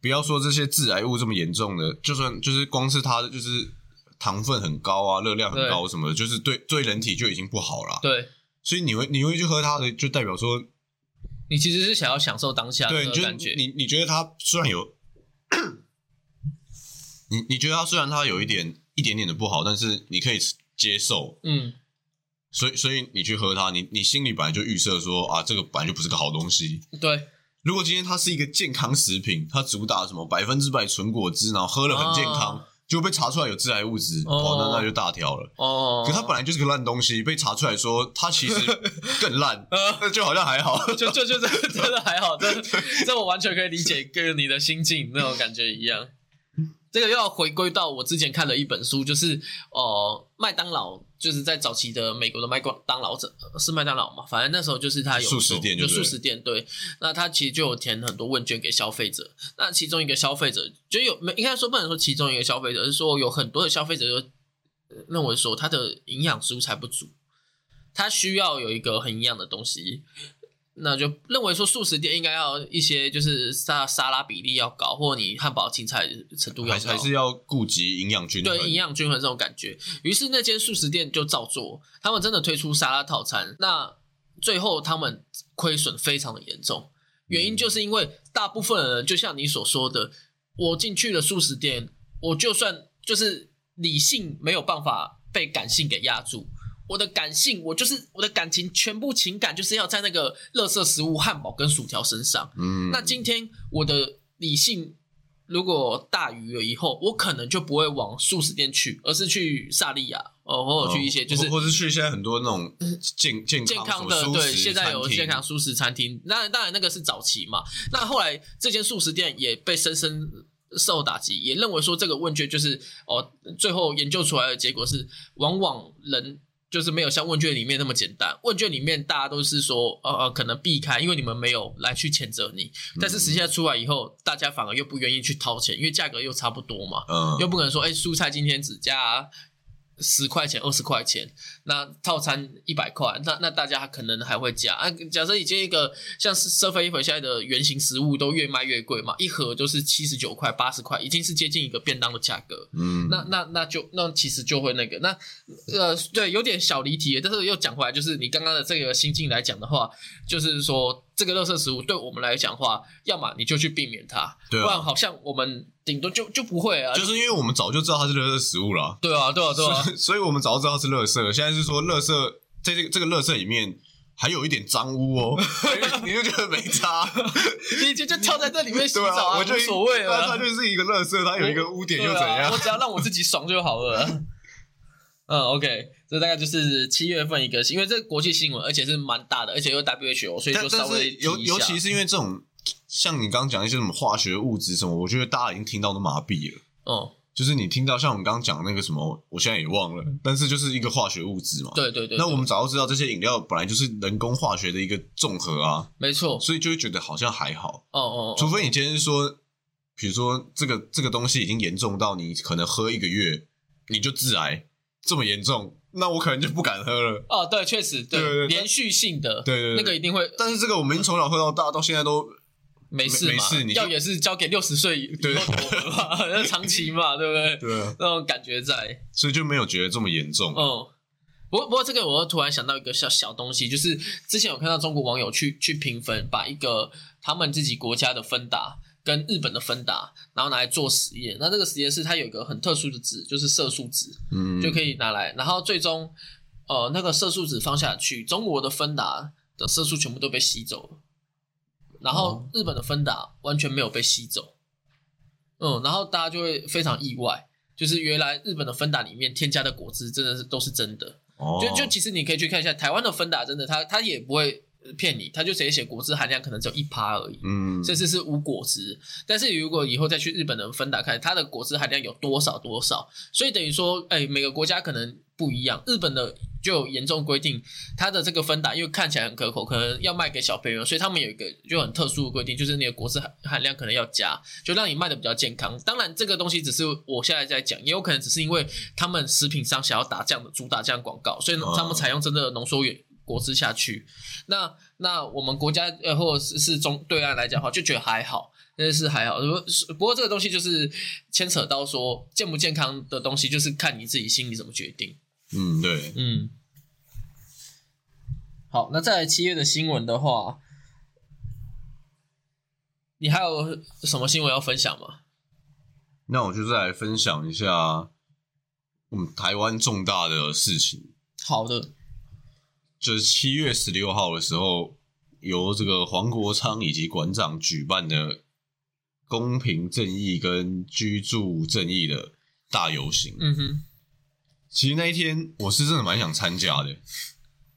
Speaker 2: 不要说这些致癌物这么严重的，就算就是光是它的就是糖分很高啊，热量很高什么的，就是对对人体就已经不好了。
Speaker 1: 对
Speaker 2: 所以你会你会去喝它的，就代表说，
Speaker 1: 你其实是想要享受当下
Speaker 2: 对，就是
Speaker 1: 的感觉。
Speaker 2: 你你觉得它虽然有，你你觉得它虽然它有一点一点点的不好，但是你可以接受，
Speaker 1: 嗯，
Speaker 2: 所以所以你去喝它，你你心里本来就预设说啊，这个本来就不是个好东西。
Speaker 1: 对，
Speaker 2: 如果今天它是一个健康食品，它主打什么百分之百纯果汁，然后喝了很健康，
Speaker 1: 啊
Speaker 2: 就被查出来有致癌物质，
Speaker 1: 哦
Speaker 2: 哦，那那就大条了。
Speaker 1: 哦，
Speaker 2: 可它本来就是个烂东西，被查出来说它其实 更烂，
Speaker 1: 呃
Speaker 2: 那就好像还好。
Speaker 1: 就就就这真的还好，这这我完全可以理解，跟你的心境那种感觉一样。这个又要回归到我之前看的一本书，就是呃，麦当劳就是在早期的美国的麦当劳者是麦当劳嘛，反正那时候就是它有
Speaker 2: 素食店就
Speaker 1: 就素食店对，那它其实就有填很多问卷给消费者，那其中一个消费者就有没应该说不能说其中一个消费者是说有很多的消费者认为说他的营养蔬菜不足，它需要有一个很营养的东西。那就认为说素食店应该要一些就是沙沙拉比例要高，或你汉堡青菜程度要高，
Speaker 2: 还还是要顾及营养均衡。
Speaker 1: 对营养均衡这种感觉。于是那间素食店就照做，他们真的推出沙拉套餐。那最后他们亏损非常的严重，原因就是因为大部分的人就像你所说的，我进去了素食店，我就算就是理性没有办法被感性给压住。我的感性，我就是我的感情，全部情感就是要在那个垃圾食物汉堡跟薯条身上。
Speaker 2: 嗯，
Speaker 1: 那今天我的理性如果大于了以后，我可能就不会往素食店去，而是去萨利亚哦，或者去一些就是
Speaker 2: 或或是去现在很多那种健健
Speaker 1: 健康的，对，现在有健康素食餐厅。那当然那个是早期嘛。那后来这间素食店也被深深受打击，也认为说这个问卷就是哦，最后研究出来的结果是，往往人。就是没有像问卷里面那么简单，问卷里面大家都是说，呃呃，可能避开，因为你们没有来去谴责你。但是实际上出来以后，大家反而又不愿意去掏钱，因为价格又差不多嘛，
Speaker 2: 嗯，
Speaker 1: 又不可能说，哎，蔬菜今天只加。十块钱、二十块钱，那套餐一百块，那那大家可能还会加啊。假设已经一个像是奢菲粉现在的圆形食物都越卖越贵嘛，一盒都是七十九块、八十块，已经是接近一个便当的价格。
Speaker 2: 嗯，
Speaker 1: 那那那就那其实就会那个那呃对，有点小离题，但是又讲回来，就是你刚刚的这个心境来讲的话，就是说。这个垃圾食物对我们来讲话，要么你就去避免它，不然好像我们顶多就就不会啊。
Speaker 2: 就是因为我们早就知道它是垃圾食物了。
Speaker 1: 对啊，对啊，对啊。
Speaker 2: 所以我们早就知道它是垃圾。现在是说，垃圾在这个这个垃圾里面还有一点脏污哦，你就觉得没差，
Speaker 1: 你就就跳在这里面洗澡
Speaker 2: 啊，我就
Speaker 1: 无所谓了。
Speaker 2: 它就是一个垃圾，它有一个污点又怎样？
Speaker 1: 我只要让我自己爽就好了。嗯，OK，这大概就是七月份一个，因为这国际新闻，而且是蛮大的，而且又 WHO，所以就稍微
Speaker 2: 尤尤其是因为这种，像你刚刚讲一些什么化学物质什么，我觉得大家已经听到都麻痹了。
Speaker 1: 哦，
Speaker 2: 就是你听到像我们刚刚讲那个什么，我现在也忘了，但是就是一个化学物质嘛。
Speaker 1: 对对对。
Speaker 2: 那我们早就知道这些饮料本来就是人工化学的一个综合啊，
Speaker 1: 没错。
Speaker 2: 所以就会觉得好像还好。
Speaker 1: 哦哦。
Speaker 2: 除非你今天说，比如说这个这个东西已经严重到你可能喝一个月你就致癌。这么严重，那我可能就不敢喝了。
Speaker 1: 哦，对，确实，对，连续性的，
Speaker 2: 对对，
Speaker 1: 那个一定会。
Speaker 2: 但是这个我们从小喝到大，到现在都
Speaker 1: 没事
Speaker 2: 没事。
Speaker 1: 药也是交给六十岁
Speaker 2: 对
Speaker 1: 那长期嘛，对不对？
Speaker 2: 对，
Speaker 1: 那种感觉在，
Speaker 2: 所以就没有觉得这么严重。
Speaker 1: 嗯，不过不过这个，我突然想到一个小小东西，就是之前有看到中国网友去去评分，把一个他们自己国家的芬达。跟日本的芬达，然后拿来做实验。那这个实验室它有一个很特殊的值，就是色素值，
Speaker 2: 嗯，
Speaker 1: 就可以拿来。然后最终，呃，那个色素值放下去，中国的芬达的色素全部都被吸走了，然后日本的芬达完全没有被吸走。嗯，然后大家就会非常意外，就是原来日本的芬达里面添加的果汁真的是都是真的。
Speaker 2: 哦，
Speaker 1: 就就其实你可以去看一下台湾的芬达，真的，它它也不会。骗你，他就直接写果汁含量可能只有一趴而已，
Speaker 2: 嗯，
Speaker 1: 甚至是无果汁。但是如果以后再去日本的分打开，它的果汁含量有多少多少？所以等于说，哎，每个国家可能不一样。日本的就有严重规定，它的这个分打因为看起来很可口，可能要卖给小朋友，所以他们有一个就很特殊的规定，就是你的果汁含含量可能要加，就让你卖的比较健康。当然，这个东西只是我现在在讲，也有可能只是因为他们食品商想要打这样的主打这样广告，所以他们采用真的浓缩原。果汁下去，那那我们国家呃或者是是中对岸来讲的话，就觉得还好，但是还好。不过不过这个东西就是牵扯到说健不健康的东西，就是看你自己心里怎么决定。
Speaker 2: 嗯，对，
Speaker 1: 嗯。好，那在七月的新闻的话，你还有什么新闻要分享吗？
Speaker 2: 那我就再来分享一下我们台湾重大的事情。
Speaker 1: 好的。
Speaker 2: 就是七月十六号的时候，由这个黄国昌以及馆长举办的公平正义跟居住正义的大游行。
Speaker 1: 嗯哼，
Speaker 2: 其实那一天我是真的蛮想参加的。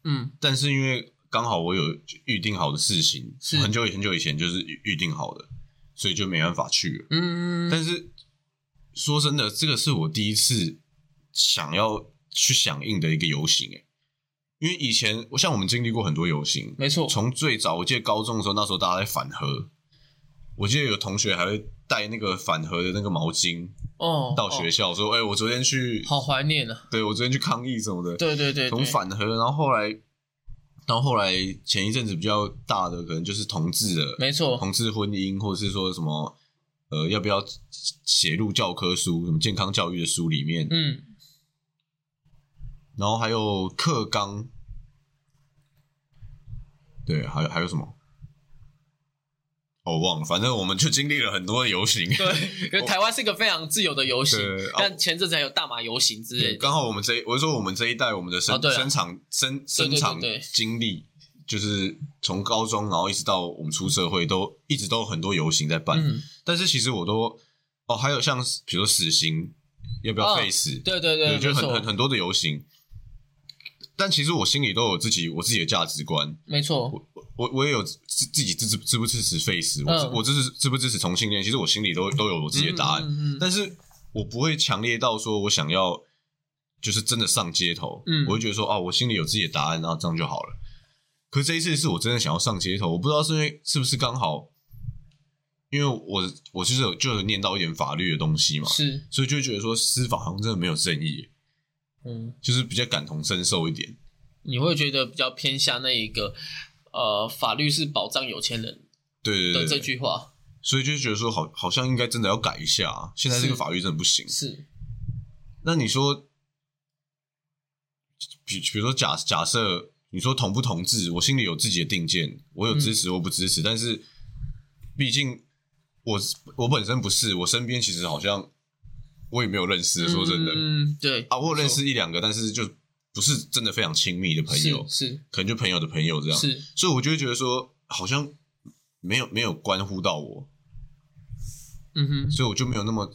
Speaker 1: 嗯，
Speaker 2: 但是因为刚好我有预定好的事情，
Speaker 1: 是
Speaker 2: 很久很久以前就是预定好的，所以就没办法去了。
Speaker 1: 嗯，
Speaker 2: 但是说真的，这个是我第一次想要去响应的一个游行，哎。因为以前我像我们经历过很多游行，
Speaker 1: 没错。
Speaker 2: 从最早我记得高中的时候，那时候大家在反核，我记得有同学还会带那个反核的那个毛巾
Speaker 1: 哦，
Speaker 2: 到学校说：“哎，我昨天去，
Speaker 1: 好怀念啊。”
Speaker 2: 对我昨天去抗议什么的。
Speaker 1: 对对对。
Speaker 2: 从反核，然后后来到后来前一阵子比较大的，可能就是同志的，
Speaker 1: 没错，
Speaker 2: 同志婚姻，或者是说什么呃，要不要写入教科书，什么健康教育的书里面，
Speaker 1: 嗯，
Speaker 2: 然后还有课纲，对，还有还有什么？哦，我忘了，反正我们就经历了很多的游行。
Speaker 1: 对，因为台湾是一个非常自由的游行但前阵子还有大马游行之类的。
Speaker 2: 刚好我们这一，我是说我们这一代，我们的生、生场生生场
Speaker 1: 对
Speaker 2: 经历，就是从高中然后一直到我们出社会，都一直都有很多游行在办。
Speaker 1: 嗯，
Speaker 2: 但是其实我都哦，还有像比如说死刑要不要
Speaker 1: 哦
Speaker 2: 废死，
Speaker 1: 对对对，
Speaker 2: 就很很很多的游行。但其实我心里都有自己我自己的价值观，
Speaker 1: 没错，
Speaker 2: 我我也有自自己支持支不支持 face，
Speaker 1: 嗯
Speaker 2: 我支持支不支持同性恋，其实我心里都都有我自己的答案。
Speaker 1: 嗯嗯嗯
Speaker 2: 但是我不会强烈到说我想要就是真的上街头，
Speaker 1: 嗯
Speaker 2: 我会觉得说啊，我心里有自己的答案，然后这样就好了。可是这一次是我真的想要上街头，我不知道是因为是不是刚好，因为我我就是有就有念到一点法律的东西嘛，
Speaker 1: 是，
Speaker 2: 所以就会觉得说司法好像真的没有正义，
Speaker 1: 嗯，
Speaker 2: 就是比较感同身受一点。
Speaker 1: 你会觉得比较偏向那一个，呃，法律是保障有钱人的这
Speaker 2: 对对对这，
Speaker 1: 句话，
Speaker 2: 所以就觉得说好好像应该真的要改一下、啊，现在这个法律真的不行。
Speaker 1: 是，
Speaker 2: 那你说，比比如说假假设你说同不同志，我心里有自己的定见，我有支持或不支持，但是毕竟我我本身不是，我身边其实好像我也没有认识，说真的、
Speaker 1: 嗯，对
Speaker 2: 啊，我有认识一两个，但是就不是真的非常亲密的朋友，
Speaker 1: 是。是
Speaker 2: 可能就朋友的朋友这样，
Speaker 1: 是，
Speaker 2: 所以我就会觉得说好像没有没有关乎到我，
Speaker 1: 嗯哼，
Speaker 2: 所以我就没有那么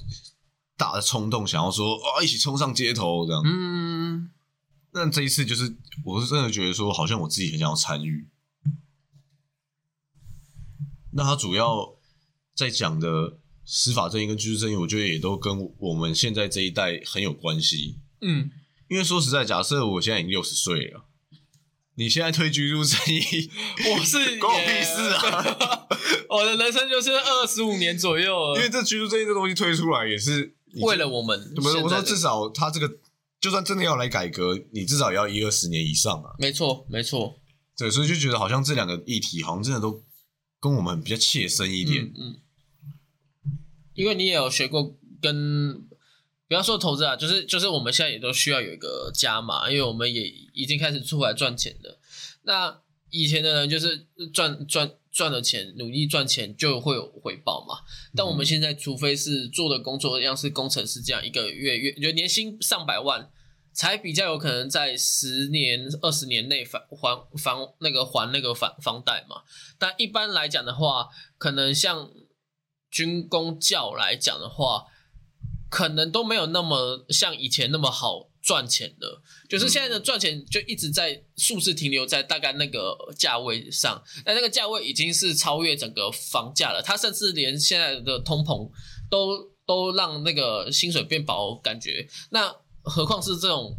Speaker 2: 大的冲动想要说啊一起冲上街头这样。
Speaker 1: 嗯，
Speaker 2: 那这一次就是，我是真的觉得说，好像我自己很想要参与。那他主要在讲的司法正义跟居住正义，我觉得也都跟我们现在这一代很有关系。
Speaker 1: 嗯，
Speaker 2: 因为说实在，假设我现在已经六十岁了，你现在推居住正义，
Speaker 1: 我是
Speaker 2: 关我屁事啊！
Speaker 1: 我的人生就是二十五年左右了，
Speaker 2: 因为这居住正义这东西推出来也是
Speaker 1: 为了我们
Speaker 2: 不是我说至少他这个，就算真的要来改革，你至少也要一二十年以上啊。
Speaker 1: 没错没错
Speaker 2: 对，所以就觉得好像这两个议题好像真的都跟我们比较切身一点。
Speaker 1: 嗯嗯，因为你也有学过跟。不要说投资啊，就是就是我们现在也都需要有一个加码，因为我们也已经开始出来赚钱了。那以前的人就是赚赚赚了钱，努力赚钱就会有回报嘛。但我们现在，除非是做的工作像是工程师这样，一个月月就年薪上百万，才比较有可能在十年、二十年内还还房那个还那个房房贷嘛。但一般来讲的话，可能像军工教来讲的话，可能都没有那么像以前那么好赚钱的。就是现在的赚钱就一直在数字停留在大概那个价位上，但那个价位已经是超越整个房价了，它甚至连现在的通膨都都让那个薪水变薄，感觉那何况是这种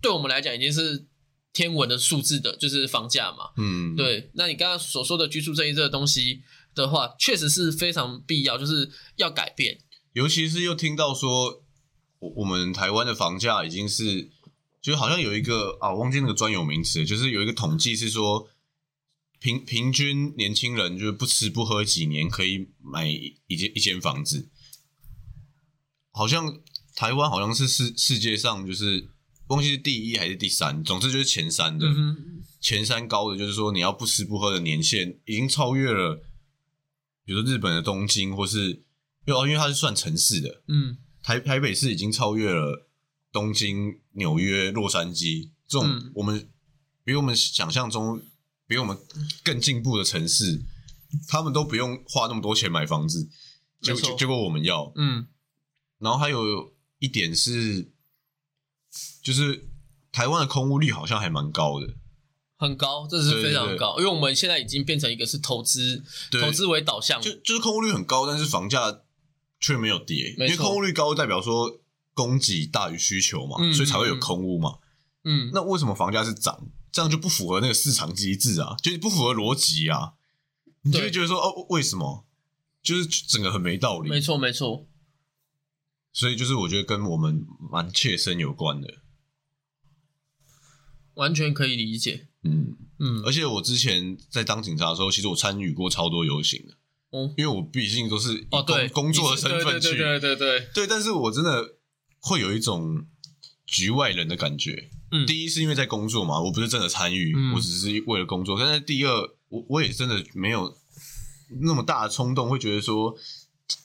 Speaker 1: 对我们来讲已经是天文的数字的，就是房价嘛。
Speaker 2: 嗯，
Speaker 1: 对，那你刚刚所说的居住正义这个东西的话，确实是非常必要，就是要改变。
Speaker 2: 尤其是又听到说，我我们台湾的房价已经是，就是好像有一个啊，我忘记那个专有名词，就是有一个统计是说，平平均年轻人就是不吃不喝几年可以买一间一间房子，好像台湾好像是世世界上就是忘记是第一还是第三，总之就是前三的，
Speaker 1: 嗯，
Speaker 2: 前三高的就是说你要不吃不喝的年限已经超越了，比如说日本的东京或是因为哦因为它是算城市的。
Speaker 1: 嗯
Speaker 2: 台台北市已经超越了东京、纽约、洛杉矶这种
Speaker 1: 嗯
Speaker 2: 我们比我们想象中比我们更进步的城市，他们都不用花那么多钱买房子，结
Speaker 1: 果
Speaker 2: 结结果我们要。
Speaker 1: 嗯
Speaker 2: 然后还有一点是，就是台湾的空屋率好像还蛮高的，
Speaker 1: 很高，这是非常
Speaker 2: 对对
Speaker 1: 高，因为我们现在已经变成一个是投资
Speaker 2: 对
Speaker 1: 投资为导向，
Speaker 2: 就就是空屋率很高，但是房价却没有跌，因为空屋率高代表说供给大于需求嘛，
Speaker 1: 嗯
Speaker 2: 所以才会有空屋嘛。
Speaker 1: 嗯，
Speaker 2: 那为什么房价是涨？这样就不符合那个市场机制啊，就是不符合逻辑啊。你就会觉得说，哦，为什么？就是整个很没道理。
Speaker 1: 没错没错，
Speaker 2: 所以就是我觉得跟我们蛮切身有关的。
Speaker 1: 完全可以理解。
Speaker 2: 嗯，
Speaker 1: 嗯。
Speaker 2: 而且我之前在当警察的时候，其实我参与过超多游行的，
Speaker 1: 哦。
Speaker 2: 因为我毕竟都是以
Speaker 1: 哦，对，
Speaker 2: 工工作的身份去，
Speaker 1: 对对对对对，
Speaker 2: 对，但是我真的会有一种局外人的感觉。
Speaker 1: 嗯。
Speaker 2: 第一是因为在工作嘛，我不是真的参与，
Speaker 1: 嗯。
Speaker 2: 我只是为了工作。但是第二，我我也真的没有那么大的冲动，会觉得说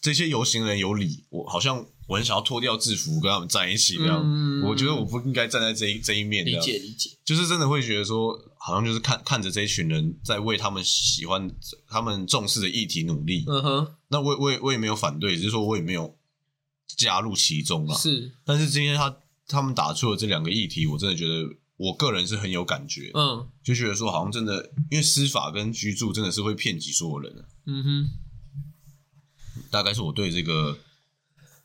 Speaker 2: 这些游行人有理，我好像我很想要脱掉制服跟他们站一起这样。
Speaker 1: 嗯
Speaker 2: 我觉得我不应该站在这一这一面，
Speaker 1: 理
Speaker 2: 这样。
Speaker 1: 解理解，
Speaker 2: 就是真的会觉得说，好像就是看看着这一群人在为他们喜欢、他们重视的议题努力。
Speaker 1: 嗯哼，
Speaker 2: 那我也我也我也没有反对，只是说我也没有加入其中啊。
Speaker 1: 是，
Speaker 2: 但是今天他他们打出了这两个议题，我真的觉得我个人是很有感觉，
Speaker 1: 嗯。
Speaker 2: 就觉得说好像真的，因为司法跟居住真的是会骗及所有人的，
Speaker 1: 嗯哼，
Speaker 2: 大概是我对这个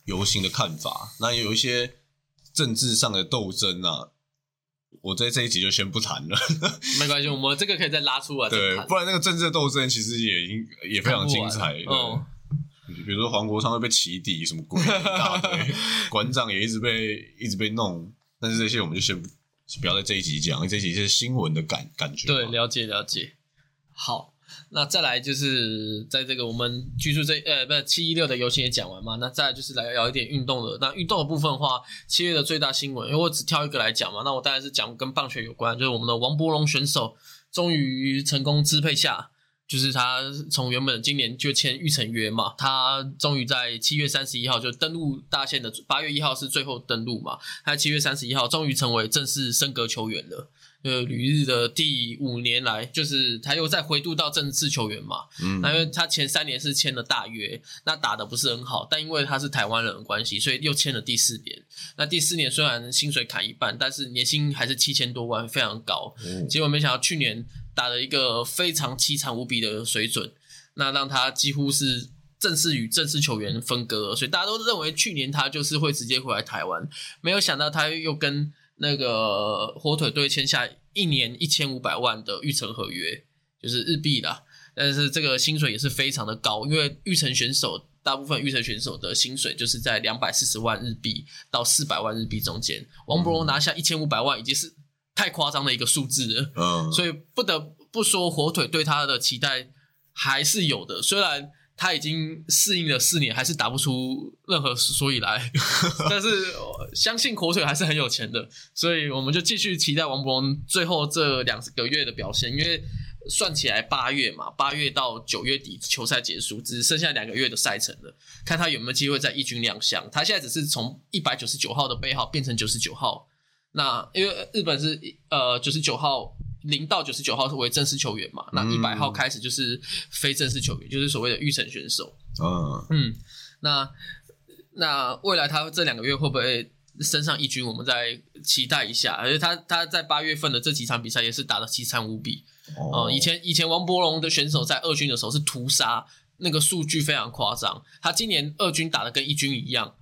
Speaker 2: 游行的看法。那也有一些政治上的斗争啊，我在这一集就先不谈了。
Speaker 1: 没关系，我们这个可以再拉出来
Speaker 2: 对，不然那个政治的斗争其实也已经也非常精彩。
Speaker 1: 哦
Speaker 2: 比如说黄国昌会被起底什么鬼一大堆，馆长也一直被一直被弄，但是这些我们就先不不要在这一集讲，因为这一集是新闻的感感觉。
Speaker 1: 对，了解了解。好，那再来就是在这个我们居住这呃不是七一六的游行也讲完嘛，那再来就是来聊一点运动的。那运动的部分的话，七月的最大新闻，因为我只挑一个来讲嘛，那我当然是讲跟棒球有关，就是我们的王柏荣选手终于成功支配下。就是他从原本今年就签预成约嘛，他终于在七月三十一号就登陆大线的，八月一号是最后登陆嘛，他七月三十一号终于成为正式升格球员了。呃，旅日的第五年来，就是他又再回渡到正式球员嘛。
Speaker 2: 嗯
Speaker 1: 那因为他前三年是签了大约，那打的不是很好，但因为他是台湾人的关系，所以又签了第四年。那第四年虽然薪水砍一半，但是年薪还是七千多万，非常高。
Speaker 2: 嗯
Speaker 1: 结果没想到去年打了一个非常凄惨无比的水准，那让他几乎是正式与正式球员分割了，所以大家都认为去年他就是会直接回来台湾，没有想到他又跟那个火腿队签下一年一千五百万的预成合约，就是日币啦。但是这个薪水也是非常的高，因为预成选手大部分预成选手的薪水就是在两百四十万日币到四百万日币中间，王伯荣拿下一千五百万已经是太夸张的一个数字了。
Speaker 2: 嗯，
Speaker 1: 所以不得不说，火腿对他的期待还是有的。虽然他已经适应了四年，还是打不出任何所以来，但是呃相信火腿还是很有钱的。所以我们就继续期待王博龙最后这两个月的表现，因为算起来八月嘛，八月到九月底球赛结束，只剩下两个月的赛程了，看他有没有机会在一军亮相。他现在只是从一百九十九号的背号变成九十九号。那因为日本是呃九十九号零到九十九号是为正式球员嘛，那一
Speaker 2: 嗯
Speaker 1: 百号开始就是非正式球员，就是所谓的预审选手。
Speaker 2: 嗯
Speaker 1: 嗯，那那未来他这两个月会不会升上一军？我们再期待一下。而且他他在八月份的这几场比赛也是打的凄惨无比。
Speaker 2: 哦
Speaker 1: 呃，以前以前王柏龙的选手在二军的时候是屠杀，那个数据非常夸张。他今年二军打的跟一军一样，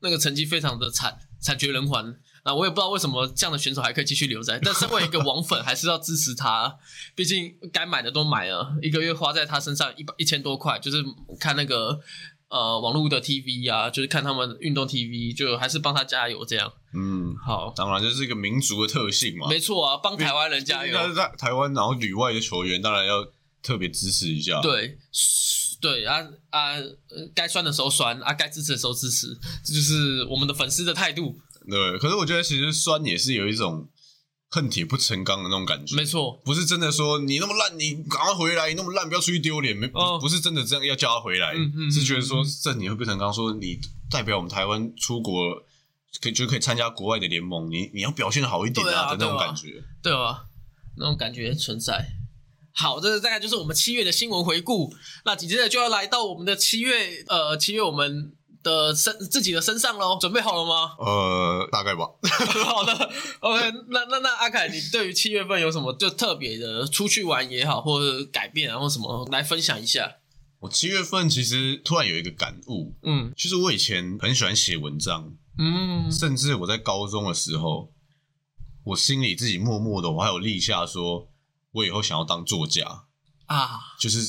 Speaker 1: 那个成绩非常的惨，惨绝人寰。啊，我也不知道为什么这样的选手还可以继续留在，但身为一个王粉，还是要支持他。毕竟该买的都买了，一个月花在他身上一百一千多块，就是看那个呃网络的 TV 啊，就是看他们运动 TV，就还是帮他加油这样。
Speaker 2: 嗯，
Speaker 1: 好，
Speaker 2: 当然这是一个民族的特性嘛，
Speaker 1: 没错啊，帮台湾人加油。
Speaker 2: 但是在台湾然后旅外的球员当然要特别支持一下。，
Speaker 1: 对，对啊啊，呃该酸的时候酸啊，该支持的时候支持，这就是我们的粉丝的态度。
Speaker 2: 对，可是我觉得其实酸也是有一种恨铁不成钢的那种感觉。
Speaker 1: 没错，
Speaker 2: 不是真的说你那么烂，你赶快回来，你那么烂，不要出去丢脸。没，不
Speaker 1: 哦
Speaker 2: 不是真的这样要叫他回来，
Speaker 1: 嗯嗯
Speaker 2: 是觉得说正铁不成钢，说你代表我们台湾出国，可以就可以参加国外的联盟，你你要表现的好一点
Speaker 1: 对啊
Speaker 2: 的那种感觉。
Speaker 1: 对吧？那种感觉存在。好，这大概就是我们七月的新闻回顾。那紧接着就要来到我们的七月，呃，七月我们的身自己的身上喽。准备好了吗？
Speaker 2: 呃，大概吧。
Speaker 1: 好的，OK 那。那那阿凯，你对于七月份有什么就特别的出去玩也好，或者改变啊，或什么来分享一下？
Speaker 2: 我七月份其实突然有一个感悟，
Speaker 1: 嗯
Speaker 2: 就是我以前很喜欢写文章，
Speaker 1: 嗯
Speaker 2: 甚至我在高中的时候，我心里自己默默的，我还有立下说，我以后想要当作家，
Speaker 1: 啊，
Speaker 2: 就是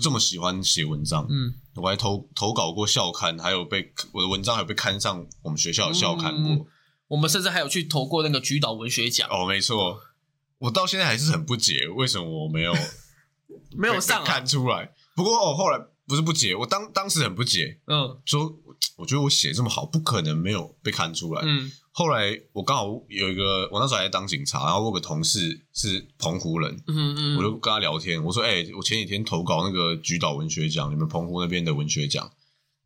Speaker 2: 这么喜欢写文章。
Speaker 1: 嗯
Speaker 2: 我还投投稿过校刊，还有被我的文章还有被刊上我们学校的校刊过。
Speaker 1: 嗯我们甚至还有去投过那个菊岛文学奖。
Speaker 2: 哦，没错，我到现在还是很不解，为什么我没有
Speaker 1: 没有上、
Speaker 2: 被
Speaker 1: 啊，
Speaker 2: 看出来。不过哦，后来不是不解，我当当时很不解，
Speaker 1: 嗯
Speaker 2: 说 我觉得我写这么好，不可能没有被看出来。
Speaker 1: 嗯
Speaker 2: 后来我刚好有一个，我那时候还在当警察，然后我有个同事是澎湖人，
Speaker 1: 嗯嗯，
Speaker 2: 我就跟他聊天，我说：“哎、我前几天投稿那个菊岛文学奖，你们澎湖那边的文学奖，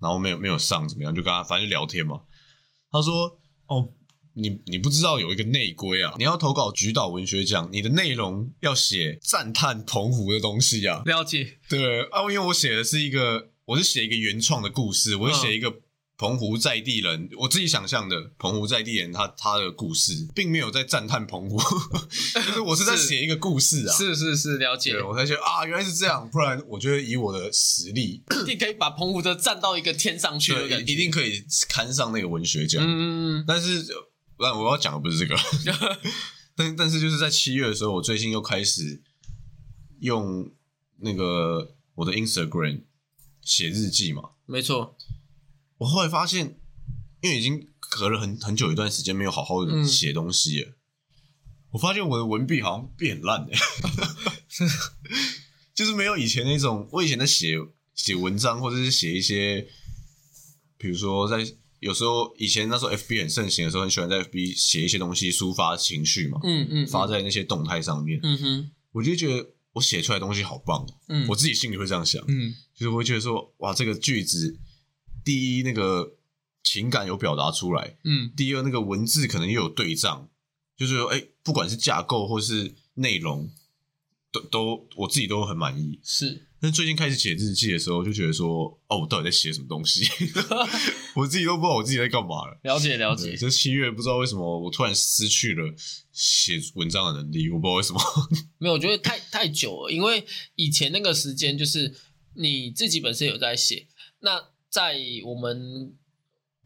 Speaker 2: 然后没有没有上，怎么样？就跟他反正就聊天嘛。”他说：“哦，你你不知道有一个内规啊，你要投稿菊岛文学奖，你的内容要写赞叹澎湖的东西啊。
Speaker 1: 了解，
Speaker 2: 对啊，因为我写的是一个，我是写一个原创的故事，我是写一
Speaker 1: 嗯
Speaker 2: 个。”澎湖在地人，我自己想象的澎湖在地人他他的故事，并没有在赞叹澎湖，就是我是在 写一个故事啊。
Speaker 1: 是是是，了解
Speaker 2: 对，，我才觉得啊，原来是这样。不然，我觉得以我的实力，
Speaker 1: 一定可以把澎湖的站到一个天上去的，感觉，
Speaker 2: 一定可以看上那个文学奖。但是，但我要讲的不是这个。但但是，就是在七月的时候，我最近又开始用那个我的 Instagram 写日记嘛。
Speaker 1: 没错，
Speaker 2: 我后来发现，因为已经隔了很很久一段时间没有好好的
Speaker 1: 嗯
Speaker 2: 写东西了，我发现我的文笔好像变烂 了，就是没有以前那种。我以前在写写文章，或者是写一些，比如说在有时候以前那时候 FB 很盛行的时候，很喜欢在 FB 写一些东西抒发情绪嘛，
Speaker 1: 嗯嗯，
Speaker 2: 发在那些动态上面。
Speaker 1: 嗯哼，
Speaker 2: 我就觉得我写出来的东西好棒哦，
Speaker 1: 嗯
Speaker 2: 我自己心里会这样想。
Speaker 1: 嗯
Speaker 2: 就是我会觉得说，哇，这个句子，第一那个情感有表达出来，
Speaker 1: 嗯
Speaker 2: 第二那个文字可能又有对仗，就是说，哎、不管是架构或是内容，都都我自己都很满意。
Speaker 1: 是，
Speaker 2: 但最近开始写日记的时候，就觉得说，哦，我到底在写什么东西？我自己都不知道我自己在干嘛了。
Speaker 1: 了解了，解，
Speaker 2: 这七月不知道为什么我突然失去了写文章的能力，我不知道为什么。
Speaker 1: 没有，我觉得太太久了，因为以前那个时间就是你自己本身有在写，那在我们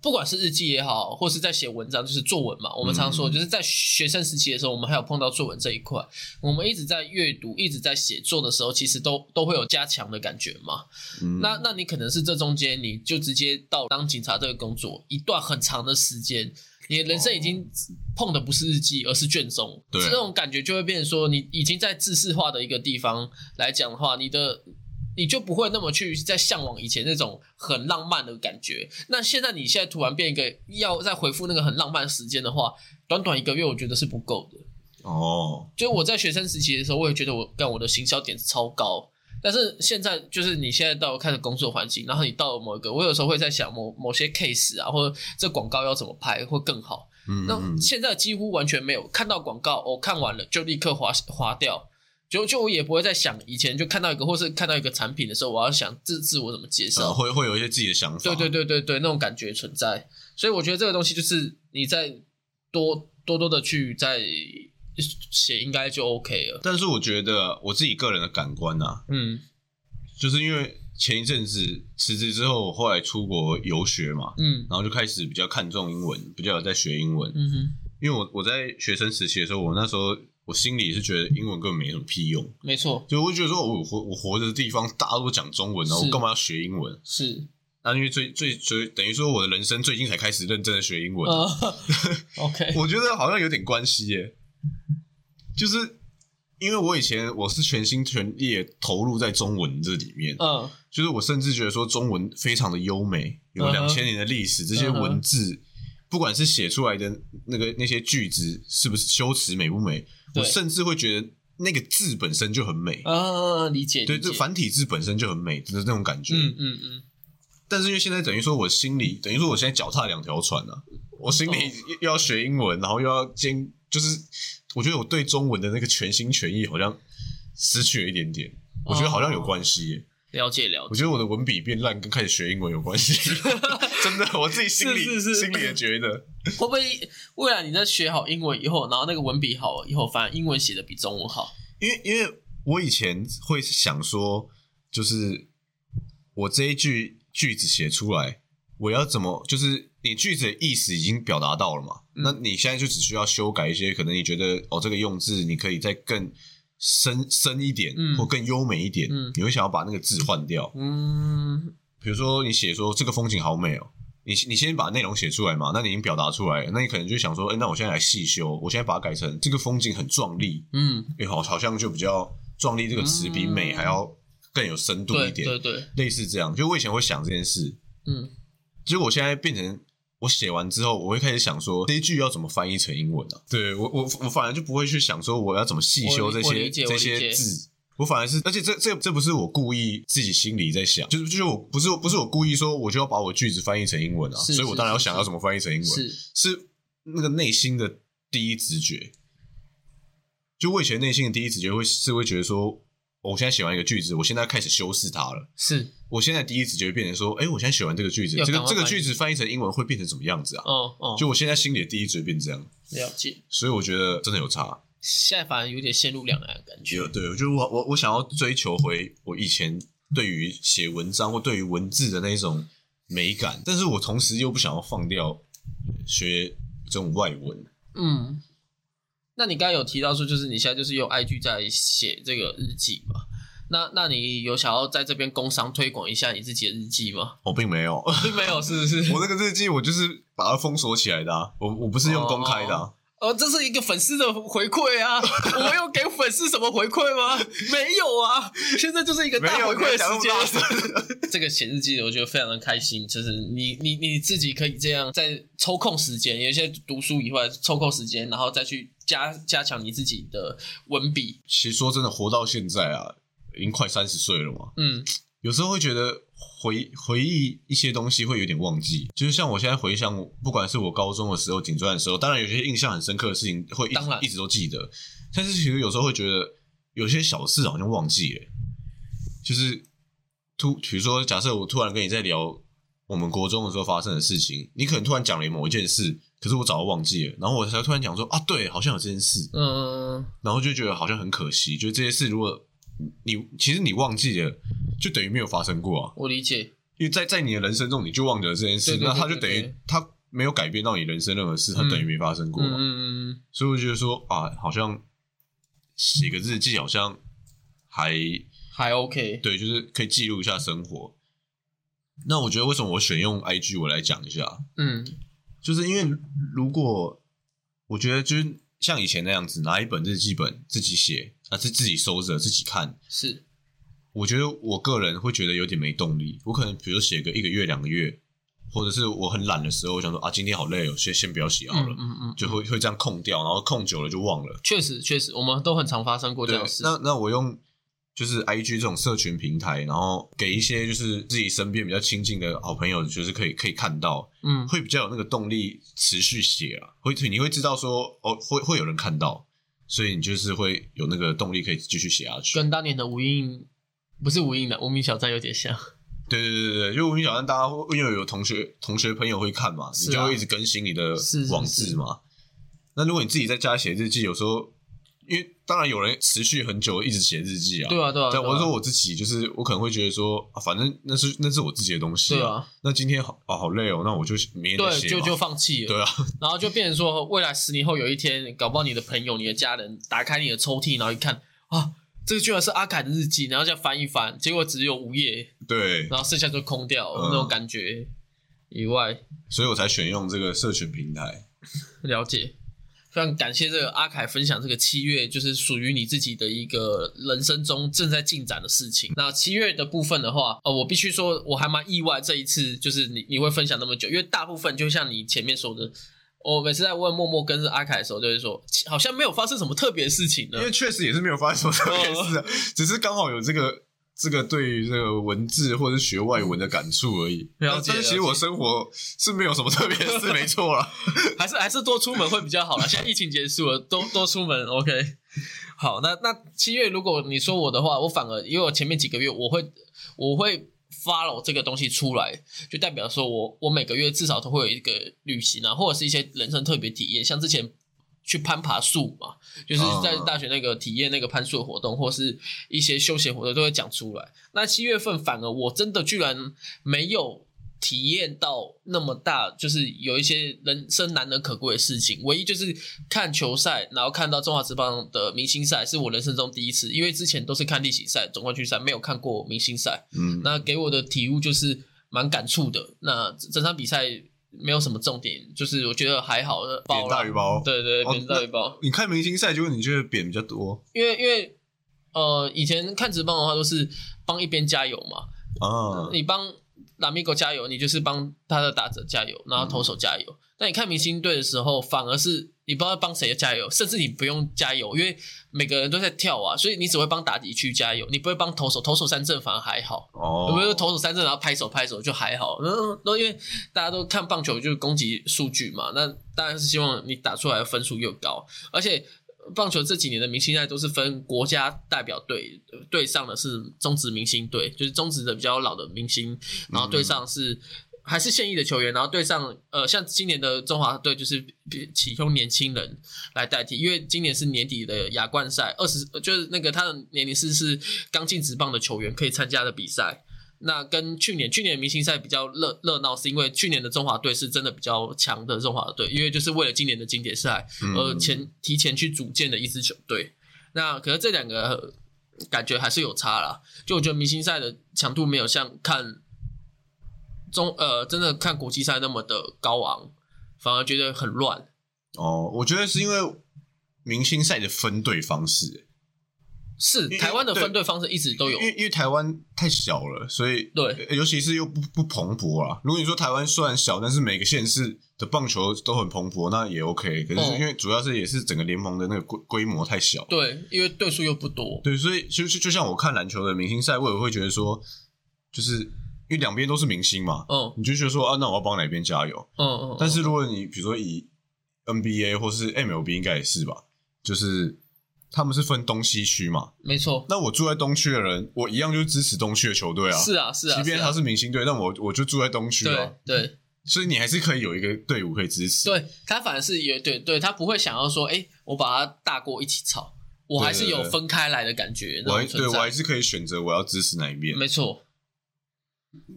Speaker 1: 不管是日记也好，或是在写文章，就是作文嘛，我们常说
Speaker 2: 嗯
Speaker 1: 就是在学生时期的时候，我们还有碰到作文这一块，我们一直在阅读，一直在写作的时候，其实都都会有加强的感觉嘛。
Speaker 2: 嗯，
Speaker 1: 那那你可能是这中间你就直接到当警察这个工作一段很长的时间，你的人生已经碰的不是日记，而是卷宗。
Speaker 2: 对
Speaker 1: 这种感觉就会变成说，你已经在知识化的一个地方来讲的话，你的。你就不会那么去再向往以前那种很浪漫的感觉。那现在你现在突然变一个要再回复那个很浪漫的时间的话，短短一个月我觉得是不够的。
Speaker 2: 哦，
Speaker 1: 就我在学生时期的时候，我也觉得我干我的行销点是超高，但是现在就是你现在到开始工作环境，然后你到了某一个，我有时候会在想某某些 case 啊，或者这广告要怎么拍会更好。那
Speaker 2: 嗯那
Speaker 1: 现在几乎完全没有看到广告，我、看完了就立刻划划掉，就就我也不会再想以前就看到一个或是看到一个产品的时候，我要想自自我怎么介
Speaker 2: 呃
Speaker 1: 绍。
Speaker 2: 会会有一些自己的想法。
Speaker 1: 对对对对对，那种感觉存在，所以我觉得这个东西就是你在多多多的去在写，应该就 OK 了。
Speaker 2: 但是我觉得我自己个人的感官啊，
Speaker 1: 嗯
Speaker 2: 就是因为前一阵子辞职之后，我后来出国游学嘛，
Speaker 1: 嗯
Speaker 2: 然后就开始比较看重英文，比较有在学英文。
Speaker 1: 嗯哼，
Speaker 2: 因为我我在学生时期的时候，我那时候我心里是觉得英文根本没什么屁用，
Speaker 1: 没错，
Speaker 2: 就我会觉得说我活我活着的地方大家都讲中文，然后我干嘛要学英文？
Speaker 1: 是，
Speaker 2: 那因为最最最等于说我的人生最近才开始认真的学英文，
Speaker 1: 呃，OK，
Speaker 2: 我觉得好像有点关系耶，就是因为我以前我是全心全意投入在中文这里面，
Speaker 1: 嗯
Speaker 2: 就是我甚至觉得说中文非常的优美，有两千年的历史，这些文字不管是写出来的那个那些句子是不是修辞美不美，我甚至会觉得那个字本身就很美，
Speaker 1: 啊，理解，
Speaker 2: 对，这繁体字本身就很美是那种感觉。
Speaker 1: 嗯嗯嗯，
Speaker 2: 但是因为现在等于说我心里等于说我现在脚踏两条船啊，我心里
Speaker 1: 哦。
Speaker 2: 又要学英文，然后又要兼，就是我觉得我对中文的那个全心全意好像失去了一点点，我觉得好像有关系耶。
Speaker 1: 了解了解，
Speaker 2: 我觉得我的文笔变烂跟开始学英文有关系，真的，我自己心里
Speaker 1: 是是是。
Speaker 2: 心里也觉得，
Speaker 1: 会不会未来你在学好英文以后，然后那个文笔好了以后，反而英文写的比中文好？
Speaker 2: 因为因为我以前会想说，就是我这一句句子写出来，我要怎么，就是你句子的意思已经表达到了嘛，
Speaker 1: 嗯。
Speaker 2: 那你现在就只需要修改一些，可能你觉得哦这个用字你可以再更深深一点，
Speaker 1: 嗯。
Speaker 2: 或更优美一点，
Speaker 1: 嗯。
Speaker 2: 你会想要把那个字换掉，
Speaker 1: 嗯
Speaker 2: 比如说你写说这个风景好美哦，你你先把内容写出来嘛，那你已经表达出来了，那你可能就想说，哎、那我现在来细修，我现在把它改成这个风景很壮丽，
Speaker 1: 嗯，
Speaker 2: 哎、好好像就比较壮丽这个词比美还要更有深度一点，
Speaker 1: 对对，
Speaker 2: 类似这样。就我以前会想这件事，
Speaker 1: 嗯
Speaker 2: 结果我现在变成我写完之后，我会开始想说这一句要怎么翻译成英文啊？对我我我反而就不会去想说我要怎么细修这些这些字。我反而是，而且这这这不是我故意自己心里在想，就是就是我不是不是我故意说我就要把我句子翻译成英文啊，所以我当然要想要怎么翻译成英文，
Speaker 1: 是
Speaker 2: 是那个内心的第一直觉。就我以前内心的第一直觉会是会觉得说，我现在写完一个句子，我现在开始修饰它了。
Speaker 1: 是，
Speaker 2: 我现在第一直觉会变成说，哎、我现在写完这个句子，这个这个句子翻译成英文会变成什么样子啊？
Speaker 1: 哦哦，
Speaker 2: 就我现在心里的第一直觉变这样，
Speaker 1: 了解。
Speaker 2: 所以我觉得真的有差。
Speaker 1: 现在反而有点陷入两难的感觉
Speaker 2: 有。对，我觉得我我我想要追求回我以前对于写文章或对于文字的那种美感，但是我同时又不想要放掉学这种外文。
Speaker 1: 嗯，那你刚才有提到说，就是你现在就是用 IG 在写这个日记嘛？那那你有想要在这边工商推广一下你自己的日记吗？
Speaker 2: 我并没有，
Speaker 1: 并没有，是不是？
Speaker 2: 我那个日记我就是把它封锁起来的、啊，我我不是用公开的、啊。
Speaker 1: 哦，这是一个粉丝的回馈啊！我有给粉丝什么回馈吗？没有啊！现在就是一个大回馈的时间。这个写日记的，我觉得非常的开心，就是你你你自己可以这样在抽空时间，有一些读书以外抽空时间，然后再去加加强你自己的文笔。
Speaker 2: 其实说真的，活到现在啊，已经快三十岁了嘛，
Speaker 1: 嗯，
Speaker 2: 有时候会觉得回回忆一些东西会有点忘记，就是像我现在回想，不管是我高中的时候、警专的时候，当然有些印象很深刻的事情会一
Speaker 1: 当然。
Speaker 2: 一直都记得，但是其实有时候会觉得有些小事好像忘记了，就是突比如说，假设我突然跟你在聊我们国中的时候发生的事情，你可能突然讲了某一件事，可是我早就忘记了，然后我才突然讲说啊，对，好像有这件事，
Speaker 1: 嗯，
Speaker 2: 然后就觉得好像很可惜，就这些事如果你其实你忘记了，就等于没有发生过啊。
Speaker 1: 我理解。
Speaker 2: 因为在在你的人生中，你就忘记了这件事，
Speaker 1: 对对对
Speaker 2: 那他就等于
Speaker 1: 对对
Speaker 2: 它没有改变到你人生任何事，它
Speaker 1: 嗯
Speaker 2: 等于没发生过嘛。
Speaker 1: 嗯嗯嗯，
Speaker 2: 所以我觉得说啊，好像写个日记好像还
Speaker 1: 还 OK。
Speaker 2: 对，就是可以记录一下生活。那我觉得为什么我选用 IG 我来讲一下，
Speaker 1: 嗯
Speaker 2: 就是因为如果我觉得就是像以前那样子，拿一本日记本自己写啊，是自己收着自己看，
Speaker 1: 是，
Speaker 2: 我觉得我个人会觉得有点没动力。我可能比如写个一个月、两个月，或者是我很懒的时候，我想说啊，今天好累哦，先先不要写好了，
Speaker 1: 嗯嗯嗯，
Speaker 2: 就会会这样空掉，然后空久了就忘了。
Speaker 1: 确实确实，我们都很常发生过这
Speaker 2: 对
Speaker 1: 样的事，
Speaker 2: 那那我用就是 I G 这种社群平台，然后给一些就是自己身边比较亲近的好朋友，就是可以可以看到，
Speaker 1: 嗯，
Speaker 2: 会比较有那个动力持续写啊，会你会知道说哦，会会有人看到，所以你就是会有那个动力可以继续写下去。
Speaker 1: 跟当年的无印不是无印的无名小站有点像。
Speaker 2: 对对对对，就无名小站，大家会因为有同学同学朋友会看嘛，
Speaker 1: 啊
Speaker 2: 你就会一直更新你的网志嘛。那如果你自己在家写日记，有时候因为当然有人持续很久一直写日记啊，
Speaker 1: 对啊对啊，
Speaker 2: 对，
Speaker 1: 对啊
Speaker 2: 我是说我自己，就是我可能会觉得说，啊反正那是那是我自己的东西
Speaker 1: 对啊，
Speaker 2: 那今天好啊好累哦，那我就明天写嘛
Speaker 1: 就就放弃了。
Speaker 2: 对啊，
Speaker 1: 然后就变成说，未来十年后有一天，搞不好你的朋友、你的家人打开你的抽屉，然后一看啊，这个居然是阿凯的日记，然后再翻一翻，结果只有五页，
Speaker 2: 对，
Speaker 1: 然后剩下就空掉、
Speaker 2: 嗯。
Speaker 1: 那种感觉。以外，
Speaker 2: 所以我才选用这个社群平台。
Speaker 1: 了解，非常感谢这个阿凯分享这个七月就是属于你自己的一个人生中正在进展的事情。那七月的部分的话，呃，我必须说我还蛮意外，这一次就是你你会分享那么久，因为大部分就像你前面说的。我每次在问默默跟阿凯的时候，就会说好像没有发生什么特别的事情呢
Speaker 2: 因。为确实也是没有发生什么特别事啊，只是刚好有这个这个对于这个文字或者是学外文的感触而已。
Speaker 1: 了解
Speaker 2: 但是其实我生活是没有什么特别的事，没错啦。
Speaker 1: 还是还是多出门会比较好啦。现在疫情结束了，多多出门，OK。好，那那七月如果你说我的话，我反而因为我前面几个月我会我会 follow 这个东西出来，就代表说我我每个月至少都会有一个旅行啊，或者是一些人生特别体验，像之前。去攀爬树嘛，就是在大学那个体验那个攀树的活动，或是一些休闲活动都会讲出来。那七月份反而我真的居然没有体验到那么大，就是有一些人生难能可贵的事情。唯一就是看球赛，然后看到中华职棒的明星赛，是我人生中第一次，因为之前都是看例行赛、总冠军赛，没有看过明星赛。
Speaker 2: 嗯，
Speaker 1: 那给我的体悟就是，蛮感触的。那整场比赛没有什么重点，就是我觉得还好的，
Speaker 2: 扁大鱼包。
Speaker 1: 对对，
Speaker 2: 哦
Speaker 1: 扁大鱼包。
Speaker 2: 你看明星赛，结果你觉得扁比较多
Speaker 1: 因为因为呃，以前看直棒的话都是帮一边加油嘛，
Speaker 2: 啊？
Speaker 1: 你帮拉米狗加油，你就是帮他的打者加油，然后投手加油。但你看明星队的时候，反而是你不知道帮谁加油，甚至你不用加油，因为每个人都在跳啊，所以你只会帮打底区加油，你不会帮投手，投手三振反而还好。
Speaker 2: 哦，
Speaker 1: 有没有投手三振，然后拍手拍手就还好？嗯，都因为大家都看棒球就是攻击数据嘛，那当然是希望你打出来的分数又高，而且棒球这几年的明星赛都是分国家代表队，呃对上的是中职明星队，就是中职的比较老的明星，然后对上是。还是现役的球员，然后对上呃，像今年的中华队就是启用年轻人来代替，因为今年是年底的亚冠赛，二十就是那个他的年龄是是刚进职棒的球员可以参加的比赛。那跟去年去年明星赛比较热热闹，是因为去年的中华队是真的比较强的中华队，因为就是为了今年的经典赛而前提前去组建的一支球队。那可是这两个感觉还是有差啦，就我觉得明星赛的强度没有像看中呃真的看国际赛那么的高昂，反而觉得很乱。
Speaker 2: 哦，我觉得是因为明星赛的分队方式，
Speaker 1: 是台湾的分队方式一直都有
Speaker 2: 因，为因为台湾太小了，所以
Speaker 1: 对
Speaker 2: 呃尤其是又不不蓬勃啊。如果你说台湾虽然小，但是每个县市的棒球都很蓬勃，那也 OK。可是
Speaker 1: 哦
Speaker 2: 因为主要是也是整个联盟的那个规规模太小，
Speaker 1: 对，因为队数又不多，
Speaker 2: 对，所以就就就像我看篮球的明星赛，我也会觉得说，就是因为两边都是明星嘛，
Speaker 1: 嗯
Speaker 2: 你就觉得说啊，那我要帮哪边加油？
Speaker 1: 嗯嗯，
Speaker 2: 但是如果你比如说以 NBA 或是 MLB 应该也是吧，就是他们是分东西区嘛。
Speaker 1: 没错，
Speaker 2: 那我住在东区的人，我一样就支持东区的球队啊。
Speaker 1: 是啊是啊，啊
Speaker 2: 即便他是明星队，但我我就住在东区啊
Speaker 1: 对。
Speaker 2: 所以你还是可以有一个队伍可以支持。
Speaker 1: 对，他反而是有对对，他不会想要说，哎，我把他大锅一起炒，我还是有分开来的感觉，
Speaker 2: 我还对我还是可以选择我要支持哪一边。
Speaker 1: 没错，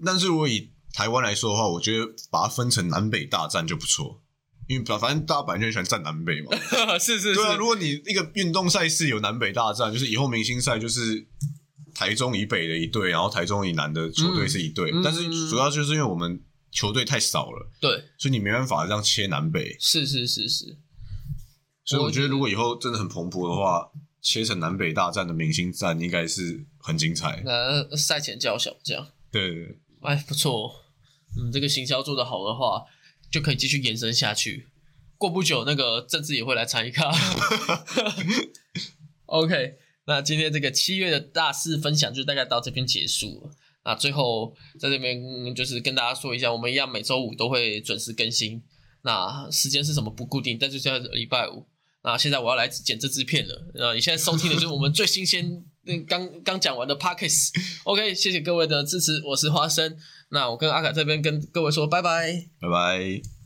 Speaker 2: 但是如果以台湾来说的话，我觉得把它分成南北大战就不错，因为反正大家本来就很喜欢站南北嘛。
Speaker 1: 是是
Speaker 2: 对啊，如果你一个运动赛事有南北大战，就是以后明星赛就是台中以北的一队，然后台中以南的球队是一队，
Speaker 1: 嗯
Speaker 2: 但是主要就是因为我们球队太少了，
Speaker 1: 对，
Speaker 2: 所以你没办法这样切南北。
Speaker 1: 是是是是，
Speaker 2: 所以我觉得如果以后真的很蓬勃的话，切成南北大战的明星战应该是很精彩。
Speaker 1: 那赛前叫小将，
Speaker 2: 对，
Speaker 1: 哎，不错，嗯，这个行销做得好的话，就可以继续延伸下去。过不久，那个政治也会来参与卡。OK，那今天这个七月的大事分享就大概到这边结束了。那最后在这边就是跟大家说一下，我们一样每周五都会准时更新。那时间是什么不固定，但就是在礼拜五。那现在我要来剪这支片了。那你现在收听的就是我们最新鲜、那刚刚讲完的 Pockets。OK，谢谢各位的支持，我是花生。那我跟阿凯这边跟各位说拜拜。
Speaker 2: 拜拜。